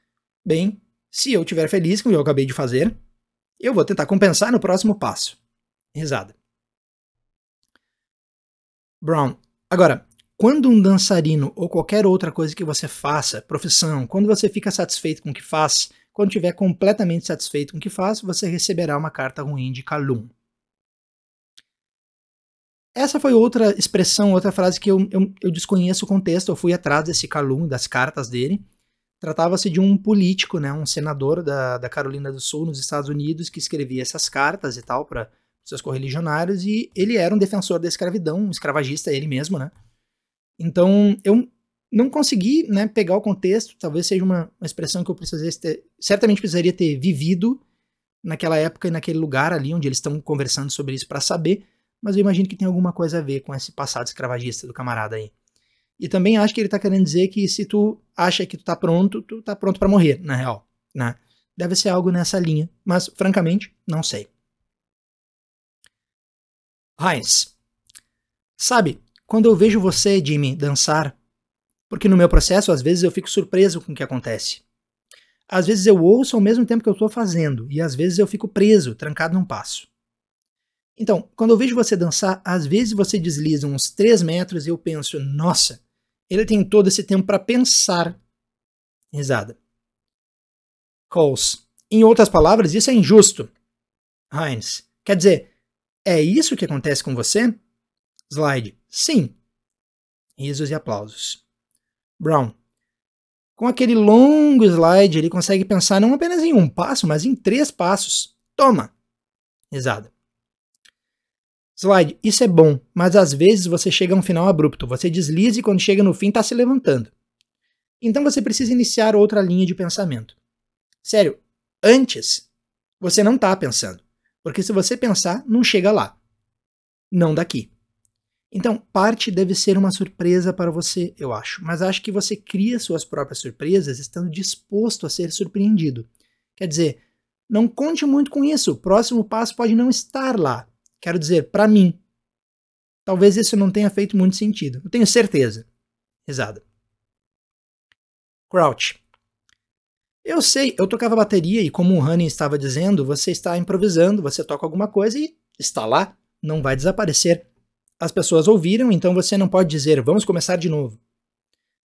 Bem, se eu estiver feliz com o que eu acabei de fazer, eu vou tentar compensar no próximo passo. Risada. Brown. Agora, quando um dançarino ou qualquer outra coisa que você faça, profissão, quando você fica satisfeito com o que faz, quando estiver completamente satisfeito com o que faz, você receberá uma carta ruim de Calum. Essa foi outra expressão, outra frase que eu, eu, eu desconheço o contexto. Eu fui atrás desse Calum, das cartas dele, Tratava-se de um político, né, um senador da, da Carolina do Sul, nos Estados Unidos, que escrevia essas cartas e tal para seus correligionários, e ele era um defensor da escravidão, um escravagista ele mesmo, né? Então, eu não consegui né, pegar o contexto, talvez seja uma, uma expressão que eu precisaria ter, certamente precisaria ter vivido naquela época e naquele lugar ali onde eles estão conversando sobre isso para saber, mas eu imagino que tem alguma coisa a ver com esse passado escravagista do camarada aí. E também acho que ele tá querendo dizer que se tu acha que tu tá pronto, tu tá pronto para morrer, na real, né? Deve ser algo nessa linha, mas francamente, não sei. Heinz. Sabe, quando eu vejo você, Jimmy, dançar, porque no meu processo às vezes eu fico surpreso com o que acontece. Às vezes eu ouço ao mesmo tempo que eu estou fazendo, e às vezes eu fico preso, trancado num passo. Então, quando eu vejo você dançar, às vezes você desliza uns 3 metros e eu penso, nossa, ele tem todo esse tempo para pensar. Risada. Coles. Em outras palavras, isso é injusto. Heinz. Quer dizer, é isso que acontece com você? Slide. Sim. Risos e aplausos. Brown. Com aquele longo slide, ele consegue pensar não apenas em um passo, mas em três passos. Toma! Risada. Slide, isso é bom, mas às vezes você chega a um final abrupto. Você desliza e quando chega no fim está se levantando. Então você precisa iniciar outra linha de pensamento. Sério, antes você não está pensando. Porque se você pensar, não chega lá. Não daqui. Então, parte deve ser uma surpresa para você, eu acho. Mas acho que você cria suas próprias surpresas estando disposto a ser surpreendido. Quer dizer, não conte muito com isso. O próximo passo pode não estar lá. Quero dizer, para mim. Talvez isso não tenha feito muito sentido. Eu tenho certeza. Risada. Crouch. Eu sei, eu tocava bateria e como o Honey estava dizendo, você está improvisando, você toca alguma coisa e está lá, não vai desaparecer. As pessoas ouviram, então você não pode dizer vamos começar de novo.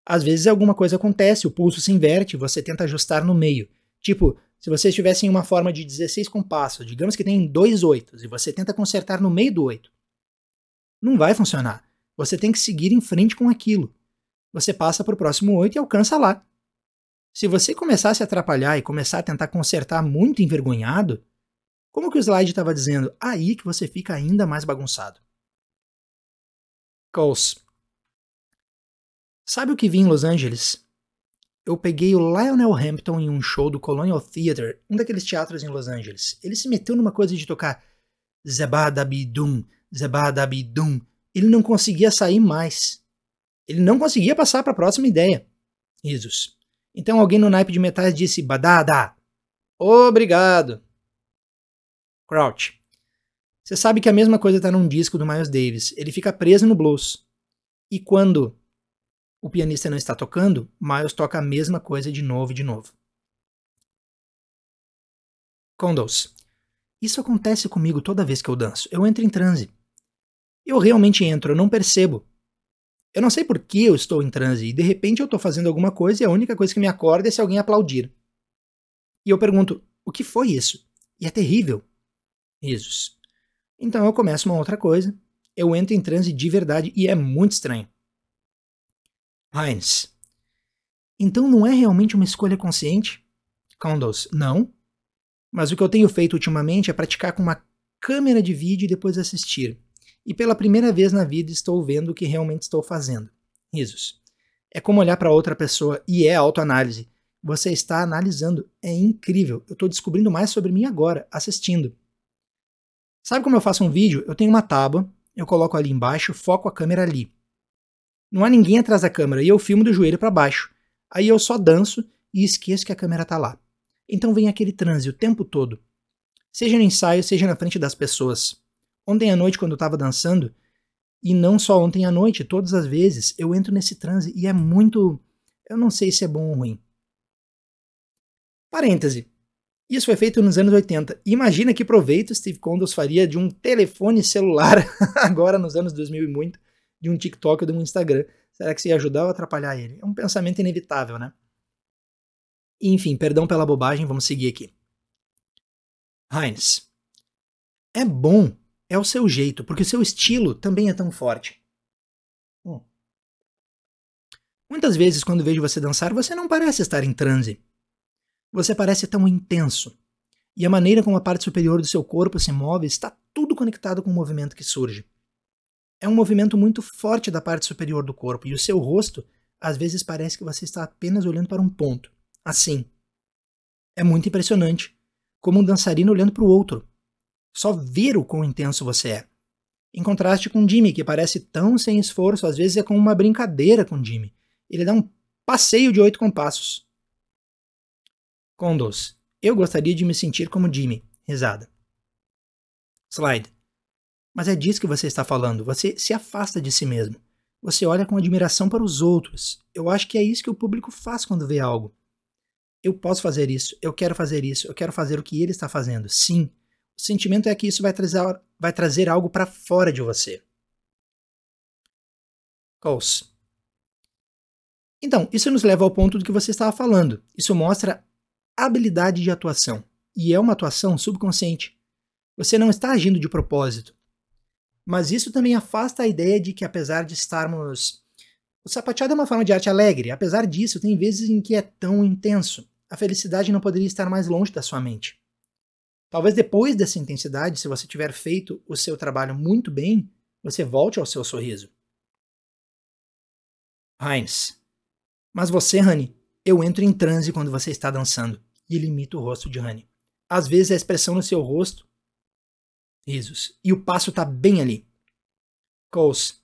Às vezes alguma coisa acontece, o pulso se inverte, você tenta ajustar no meio. Tipo, se você estivesse em uma forma de 16 compassos, digamos que tem dois oitos, e você tenta consertar no meio do oito. Não vai funcionar. Você tem que seguir em frente com aquilo. Você passa para o próximo oito e alcança lá. Se você começar a se atrapalhar e começar a tentar consertar muito envergonhado, como que o slide estava dizendo? Aí que você fica ainda mais bagunçado. Coles. Sabe o que vi em Los Angeles? Eu peguei o Lionel Hampton em um show do Colonial Theatre, um daqueles teatros em Los Angeles. Ele se meteu numa coisa de tocar Zebadabidum, Zebadabidum. Ele não conseguia sair mais. Ele não conseguia passar para a próxima ideia. Risos. Então alguém no naipe de metais disse Badada. Obrigado. Crouch. Você sabe que a mesma coisa está num disco do Miles Davis. Ele fica preso no blues. E quando o pianista não está tocando, Miles toca a mesma coisa de novo e de novo. Condos. Isso acontece comigo toda vez que eu danço. Eu entro em transe. Eu realmente entro, eu não percebo. Eu não sei por que eu estou em transe e de repente eu estou fazendo alguma coisa e a única coisa que me acorda é se alguém aplaudir. E eu pergunto: o que foi isso? E é terrível. Risos. Então eu começo uma outra coisa, eu entro em transe de verdade e é muito estranho. Heinz. Então não é realmente uma escolha consciente? Condos. Não. Mas o que eu tenho feito ultimamente é praticar com uma câmera de vídeo e depois assistir. E pela primeira vez na vida estou vendo o que realmente estou fazendo. Risos. É como olhar para outra pessoa e é autoanálise. Você está analisando. É incrível. Eu estou descobrindo mais sobre mim agora, assistindo. Sabe como eu faço um vídeo? Eu tenho uma tábua, eu coloco ali embaixo, foco a câmera ali. Não há ninguém atrás da câmera e eu filmo do joelho para baixo. Aí eu só danço e esqueço que a câmera tá lá. Então vem aquele transe o tempo todo. Seja no ensaio, seja na frente das pessoas. Ontem à noite, quando eu tava dançando, e não só ontem à noite, todas as vezes, eu entro nesse transe e é muito. Eu não sei se é bom ou ruim. Parêntese. Isso foi feito nos anos 80. Imagina que proveito Steve Condos faria de um telefone celular agora nos anos 2000 e muito, de um TikTok ou de um Instagram. Será que isso ia ajudar ou atrapalhar ele? É um pensamento inevitável, né? Enfim, perdão pela bobagem, vamos seguir aqui. Heinz. É bom, é o seu jeito, porque o seu estilo também é tão forte. Hum. Muitas vezes, quando vejo você dançar, você não parece estar em transe. Você parece tão intenso. E a maneira como a parte superior do seu corpo se move está tudo conectado com o movimento que surge. É um movimento muito forte da parte superior do corpo e o seu rosto às vezes parece que você está apenas olhando para um ponto, assim. É muito impressionante, como um dançarino olhando para o outro. Só ver o quão intenso você é. Em contraste com Jimmy, que parece tão sem esforço, às vezes é como uma brincadeira com Jimmy. Ele dá um passeio de oito compassos. Condos. Eu gostaria de me sentir como Jimmy. Risada. Slide. Mas é disso que você está falando. Você se afasta de si mesmo. Você olha com admiração para os outros. Eu acho que é isso que o público faz quando vê algo. Eu posso fazer isso, eu quero fazer isso, eu quero fazer o que ele está fazendo. Sim. O sentimento é que isso vai trazer, vai trazer algo para fora de você. Coase. Então, isso nos leva ao ponto do que você estava falando. Isso mostra habilidade de atuação. E é uma atuação subconsciente. Você não está agindo de propósito. Mas isso também afasta a ideia de que, apesar de estarmos. O sapateado é uma forma de arte alegre, apesar disso, tem vezes em que é tão intenso. A felicidade não poderia estar mais longe da sua mente. Talvez depois dessa intensidade, se você tiver feito o seu trabalho muito bem, você volte ao seu sorriso. Heinz. Mas você, Honey, eu entro em transe quando você está dançando. E ele imita o rosto de Honey. Às vezes a expressão no seu rosto Risos. E o passo tá bem ali. Coase.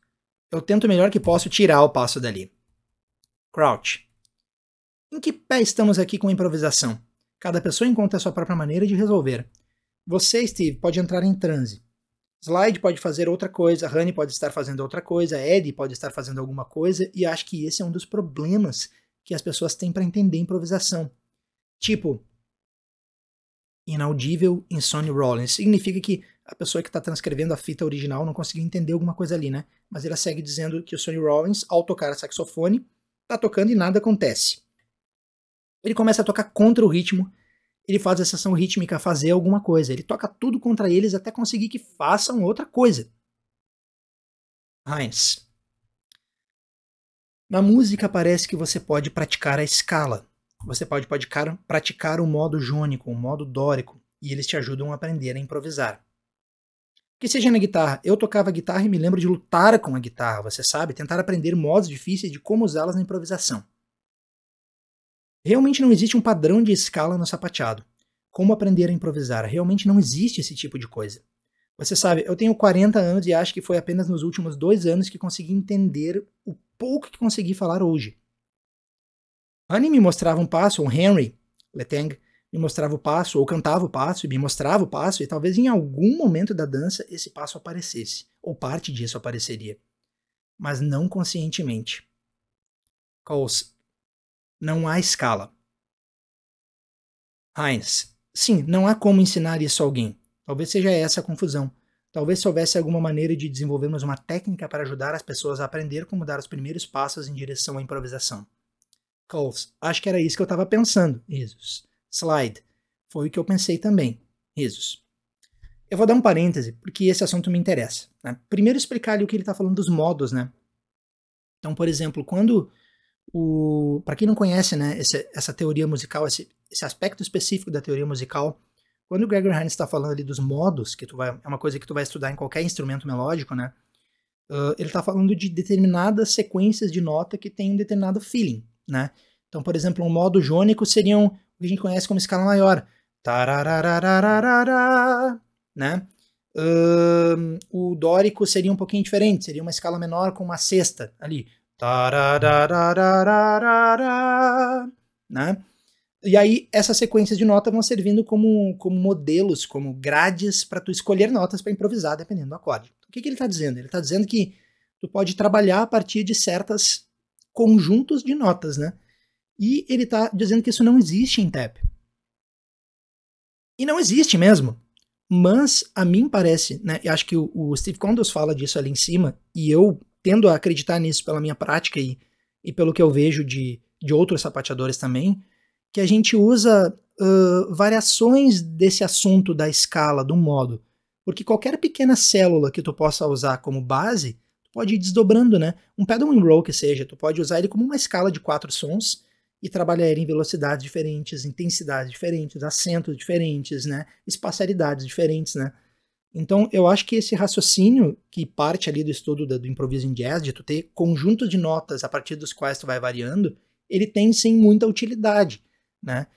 Eu tento o melhor que posso tirar o passo dali. Crouch. Em que pé estamos aqui com a improvisação? Cada pessoa encontra a sua própria maneira de resolver. Você, Steve, pode entrar em transe. Slide pode fazer outra coisa, Honey pode estar fazendo outra coisa, Eddie pode estar fazendo alguma coisa, e acho que esse é um dos problemas que as pessoas têm para entender improvisação. Tipo, inaudível em Sonny Rollins. Significa que a pessoa que está transcrevendo a fita original não conseguiu entender alguma coisa ali, né? Mas ela segue dizendo que o Sonny Rollins, ao tocar saxofone, está tocando e nada acontece. Ele começa a tocar contra o ritmo, ele faz a sessão rítmica fazer alguma coisa, ele toca tudo contra eles até conseguir que façam outra coisa. Heinz. Na música parece que você pode praticar a escala. Você pode praticar, praticar o modo jônico, o modo dórico, e eles te ajudam a aprender a improvisar. Que seja na guitarra. Eu tocava guitarra e me lembro de lutar com a guitarra, você sabe? Tentar aprender modos difíceis de como usá-las na improvisação. Realmente não existe um padrão de escala no sapateado. Como aprender a improvisar? Realmente não existe esse tipo de coisa. Você sabe, eu tenho 40 anos e acho que foi apenas nos últimos dois anos que consegui entender o pouco que consegui falar hoje. Annie me mostrava um passo, o Henry Letang me mostrava o passo, ou cantava o passo e me mostrava o passo, e talvez em algum momento da dança esse passo aparecesse, ou parte disso apareceria. Mas não conscientemente. Coles, não há escala. Heinz, sim, não há como ensinar isso a alguém. Talvez seja essa a confusão. Talvez se houvesse alguma maneira de desenvolvermos uma técnica para ajudar as pessoas a aprender como dar os primeiros passos em direção à improvisação. Coles, acho que era isso que eu estava pensando, Jesus. Slide. Foi o que eu pensei também. Risos. Eu vou dar um parêntese, porque esse assunto me interessa. Né? Primeiro explicar o que ele está falando dos modos, né? Então, por exemplo, quando o... Para quem não conhece, né, esse, essa teoria musical, esse, esse aspecto específico da teoria musical, quando o Gregor Hines está falando ali dos modos, que tu vai, é uma coisa que tu vai estudar em qualquer instrumento melódico, né? Uh, ele está falando de determinadas sequências de nota que tem um determinado feeling, né? Então, por exemplo, um modo jônico seriam o que a gente conhece como escala maior. Né? Uh, o dórico seria um pouquinho diferente, seria uma escala menor com uma sexta ali. Né? E aí essas sequências de notas vão servindo como, como modelos, como grades para tu escolher notas para improvisar dependendo do acorde. O que, que ele está dizendo? Ele está dizendo que tu pode trabalhar a partir de certas conjuntos de notas, né? E ele está dizendo que isso não existe em TAP. E não existe mesmo. Mas a mim parece, né? E acho que o, o, Steve Condos fala disso ali em cima, e eu tendo a acreditar nisso pela minha prática e, e pelo que eu vejo de, de outros sapateadores também, que a gente usa uh, variações desse assunto da escala, do modo. Porque qualquer pequena célula que tu possa usar como base, pode ir desdobrando, né? Um pedal in roll que seja, tu pode usar ele como uma escala de quatro sons e trabalhar em velocidades diferentes, intensidades diferentes, acentos diferentes, né? Espacialidades diferentes, né? Então, eu acho que esse raciocínio que parte ali do estudo do, improviso em jazz, de tu ter conjunto de notas a partir dos quais tu vai variando, ele tem sim muita utilidade, né?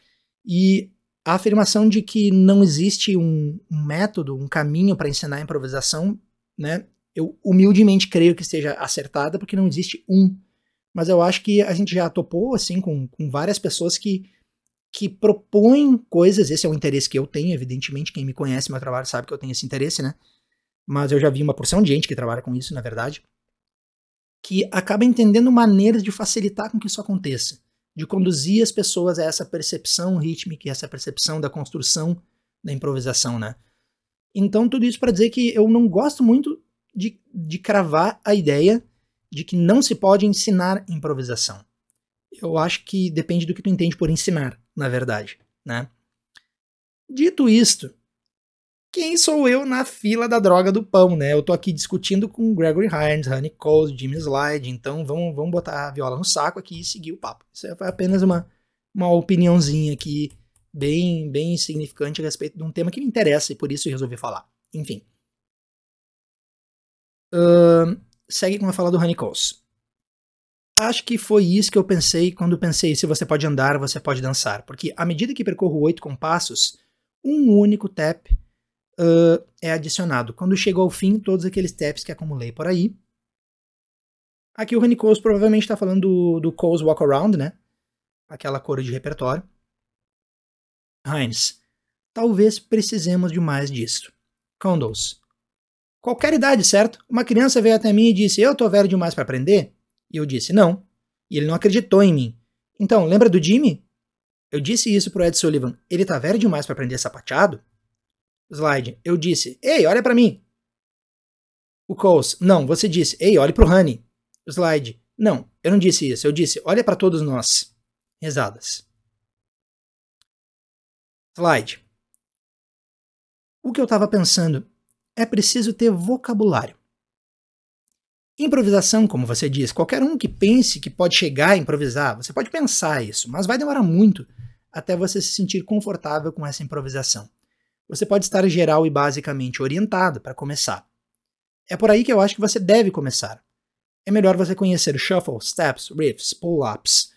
E a afirmação de que não existe um método, um caminho para ensinar a improvisação, né? Eu humildemente creio que esteja acertada, porque não existe um. Mas eu acho que a gente já topou, assim, com, com várias pessoas que, que propõem coisas. Esse é um interesse que eu tenho, evidentemente. Quem me conhece meu trabalho sabe que eu tenho esse interesse, né? Mas eu já vi uma porção de gente que trabalha com isso, na verdade, que acaba entendendo maneiras de facilitar com que isso aconteça de conduzir as pessoas a essa percepção rítmica, essa percepção da construção da improvisação, né? Então, tudo isso para dizer que eu não gosto muito de, de cravar a ideia de que não se pode ensinar improvisação. Eu acho que depende do que tu entende por ensinar, na verdade, né? Dito isto, quem sou eu na fila da droga do pão, né? Eu tô aqui discutindo com Gregory Hines, Honey Cole, Jimmy Slide, então vamos, vamos botar a viola no saco aqui e seguir o papo. Isso foi apenas uma, uma opiniãozinha aqui, bem, bem significante a respeito de um tema que me interessa e por isso resolvi falar. Enfim. Uh, segue com a fala do Honey Coles. Acho que foi isso que eu pensei quando pensei se você pode andar, você pode dançar. Porque à medida que percorro oito compassos, um único tap uh, é adicionado. Quando chego ao fim, todos aqueles taps que acumulei por aí. Aqui o Honey Coles provavelmente está falando do, do Coles Walk Around, né? Aquela cor de repertório. Heinz, talvez precisemos de mais disso. Condos. Qualquer idade, certo? Uma criança veio até mim e disse: Eu tô velho demais para aprender? E eu disse: Não. E ele não acreditou em mim. Então, lembra do Jimmy? Eu disse isso pro Ed Sullivan. Ele tá velho demais para aprender sapateado? Slide. Eu disse, ei, olha para mim. O Coles. Não, você disse, ei, olhe pro Honey. Slide. Não, eu não disse isso. Eu disse, olha para todos nós. Rezadas. Slide. O que eu estava pensando é preciso ter vocabulário. Improvisação, como você diz, qualquer um que pense que pode chegar a improvisar, você pode pensar isso, mas vai demorar muito até você se sentir confortável com essa improvisação você pode estar geral e basicamente orientado para começar. É por aí que eu acho que você deve começar. É melhor você conhecer shuffle, steps, riffs, pull-ups,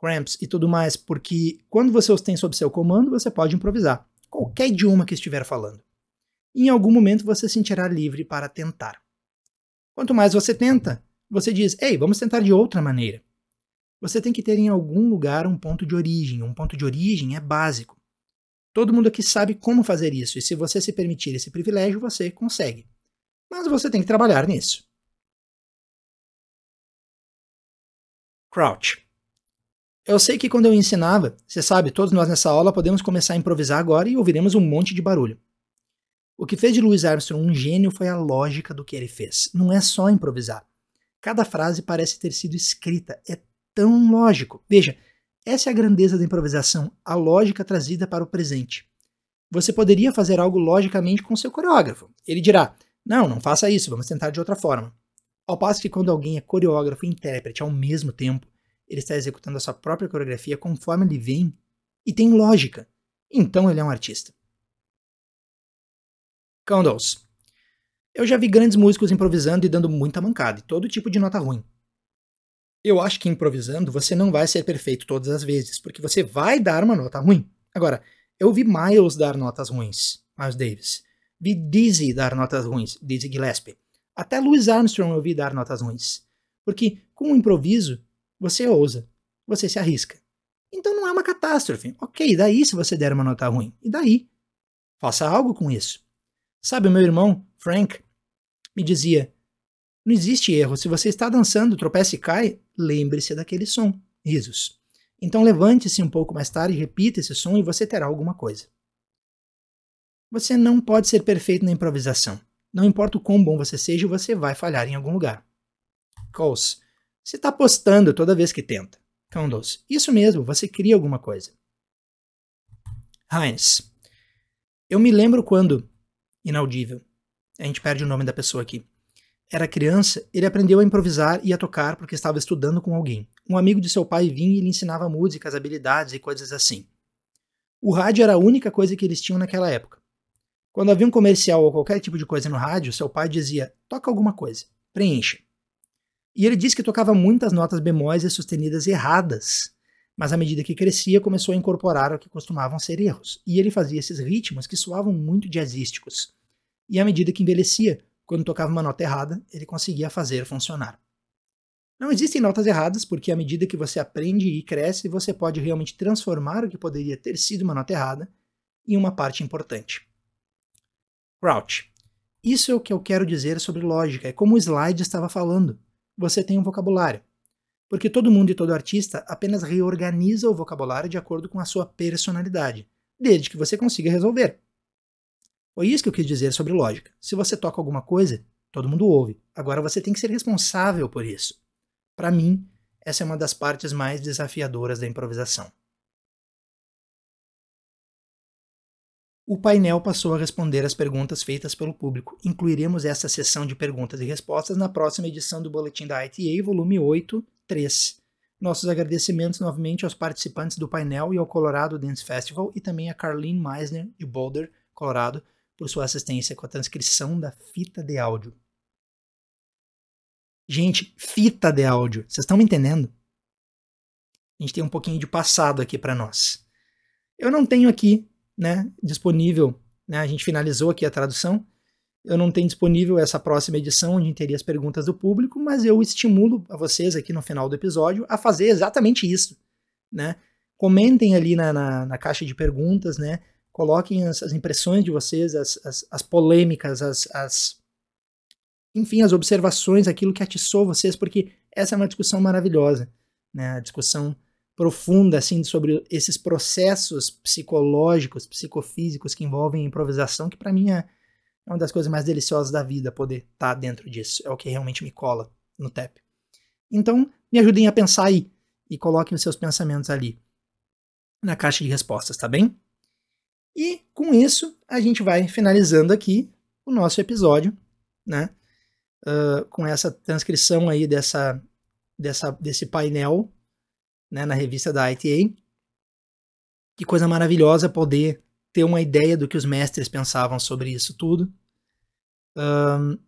cramps e tudo mais, porque quando você os tem sob seu comando, você pode improvisar, qualquer idioma que estiver falando. E em algum momento você se sentirá livre para tentar. Quanto mais você tenta, você diz: "Ei, vamos tentar de outra maneira". Você tem que ter em algum lugar um ponto de origem. Um ponto de origem é básico. Todo mundo aqui sabe como fazer isso, e se você se permitir esse privilégio, você consegue. Mas você tem que trabalhar nisso. Crouch. Eu sei que quando eu ensinava, você sabe, todos nós nessa aula podemos começar a improvisar agora e ouviremos um monte de barulho. O que fez de Louis Armstrong um gênio foi a lógica do que ele fez. Não é só improvisar. Cada frase parece ter sido escrita. É tão lógico. Veja, essa é a grandeza da improvisação, a lógica trazida para o presente. Você poderia fazer algo logicamente com seu coreógrafo. Ele dirá: Não, não faça isso, vamos tentar de outra forma. Ao passo que quando alguém é coreógrafo e intérprete ao mesmo tempo, ele está executando a sua própria coreografia conforme ele vem e tem lógica. Então ele é um artista. Condos. Eu já vi grandes músicos improvisando e dando muita mancada e todo tipo de nota ruim. Eu acho que improvisando você não vai ser perfeito todas as vezes, porque você vai dar uma nota ruim. Agora, eu vi Miles dar notas ruins, Miles Davis. Vi Dizzy dar notas ruins, Dizzy Gillespie. Até Louis Armstrong eu vi dar notas ruins. Porque com o improviso, você ousa, você se arrisca. Então não é uma catástrofe. Ok, daí se você der uma nota ruim? E daí? Faça algo com isso. Sabe, meu irmão, Frank, me dizia: não existe erro. Se você está dançando, tropeça e cai, lembre-se daquele som. Risos. Então levante-se um pouco mais tarde, repita esse som e você terá alguma coisa. Você não pode ser perfeito na improvisação. Não importa o quão bom você seja, você vai falhar em algum lugar. Coles. Você está postando toda vez que tenta. Condos. Isso mesmo, você cria alguma coisa. Heinz. Eu me lembro quando. Inaudível. A gente perde o nome da pessoa aqui era criança, ele aprendeu a improvisar e a tocar porque estava estudando com alguém. Um amigo de seu pai vinha e lhe ensinava músicas, habilidades e coisas assim. O rádio era a única coisa que eles tinham naquela época. Quando havia um comercial ou qualquer tipo de coisa no rádio, seu pai dizia: toca alguma coisa, preencha. E ele disse que tocava muitas notas bemóis e sustenidas erradas, mas à medida que crescia, começou a incorporar o que costumavam ser erros, e ele fazia esses ritmos que soavam muito jazzísticos. E à medida que envelhecia, quando tocava uma nota errada, ele conseguia fazer funcionar. Não existem notas erradas, porque à medida que você aprende e cresce, você pode realmente transformar o que poderia ter sido uma nota errada em uma parte importante. Crouch. Isso é o que eu quero dizer sobre lógica, é como o slide estava falando. Você tem um vocabulário. Porque todo mundo e todo artista apenas reorganiza o vocabulário de acordo com a sua personalidade, desde que você consiga resolver. Foi isso que eu quis dizer sobre lógica. Se você toca alguma coisa, todo mundo ouve. Agora você tem que ser responsável por isso. Para mim, essa é uma das partes mais desafiadoras da improvisação. O painel passou a responder as perguntas feitas pelo público. Incluiremos essa sessão de perguntas e respostas na próxima edição do Boletim da ITA, volume 8, 3. Nossos agradecimentos novamente aos participantes do painel e ao Colorado Dance Festival e também a Carlene Meisner, de Boulder, Colorado, por sua assistência com a transcrição da fita de áudio. Gente, fita de áudio. Vocês estão me entendendo? A gente tem um pouquinho de passado aqui para nós. Eu não tenho aqui, né, disponível, né, a gente finalizou aqui a tradução. Eu não tenho disponível essa próxima edição onde teria as perguntas do público, mas eu estimulo a vocês aqui no final do episódio a fazer exatamente isso, né? Comentem ali na, na, na caixa de perguntas, né? Coloquem as, as impressões de vocês, as, as, as polêmicas, as, as enfim, as observações, aquilo que atiçou vocês, porque essa é uma discussão maravilhosa, né? A discussão profunda assim sobre esses processos psicológicos, psicofísicos que envolvem improvisação, que para mim é, é uma das coisas mais deliciosas da vida poder estar tá dentro disso. É o que realmente me cola no TEP. Então, me ajudem a pensar aí e coloquem os seus pensamentos ali na caixa de respostas, tá bem? E com isso, a gente vai finalizando aqui o nosso episódio, né? uh, com essa transcrição aí dessa, dessa, desse painel né, na revista da ITA. Que coisa maravilhosa poder ter uma ideia do que os mestres pensavam sobre isso tudo. Um,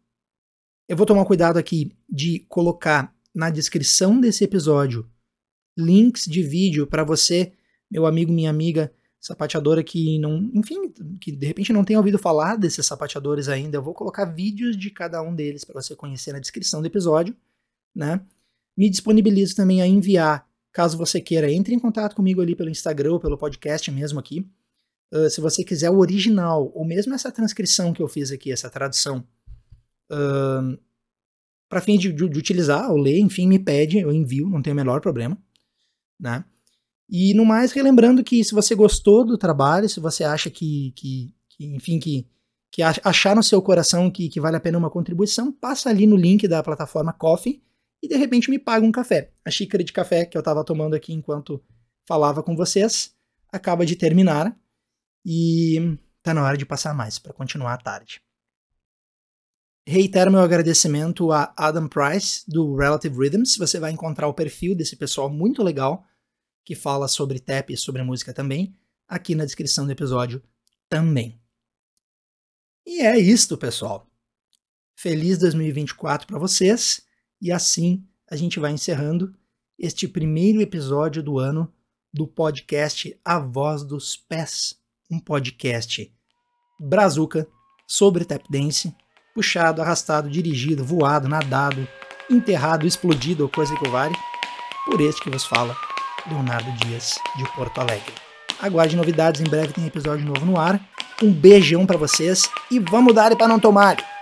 eu vou tomar cuidado aqui de colocar na descrição desse episódio links de vídeo para você, meu amigo, minha amiga, sapateadora que não, enfim, que de repente não tenha ouvido falar desses sapateadores ainda, eu vou colocar vídeos de cada um deles para você conhecer na descrição do episódio, né? Me disponibilizo também a enviar, caso você queira, entre em contato comigo ali pelo Instagram ou pelo podcast mesmo aqui. Uh, se você quiser o original, ou mesmo essa transcrição que eu fiz aqui, essa tradução, uh, para fim de, de, de, utilizar ou ler, enfim, me pede, eu envio, não tem o menor problema, né? E no mais, relembrando que se você gostou do trabalho, se você acha que, que, que enfim, que, que achar no seu coração que, que vale a pena uma contribuição, passa ali no link da plataforma Coffee e de repente me paga um café. A xícara de café que eu estava tomando aqui enquanto falava com vocês acaba de terminar e tá na hora de passar mais para continuar a tarde. Reitero meu agradecimento a Adam Price do Relative Rhythms. Você vai encontrar o perfil desse pessoal muito legal que fala sobre tap e sobre música também, aqui na descrição do episódio também. E é isto, pessoal. Feliz 2024 para vocês e assim a gente vai encerrando este primeiro episódio do ano do podcast A Voz dos Pés, um podcast brazuca sobre tap dance, puxado, arrastado, dirigido, voado, nadado, enterrado, explodido ou coisa que vale, por este que vos fala, Leonardo Dias, de Porto Alegre. Aguarde novidades, em breve tem episódio novo no ar. Um beijão para vocês e vamos dar para não tomar!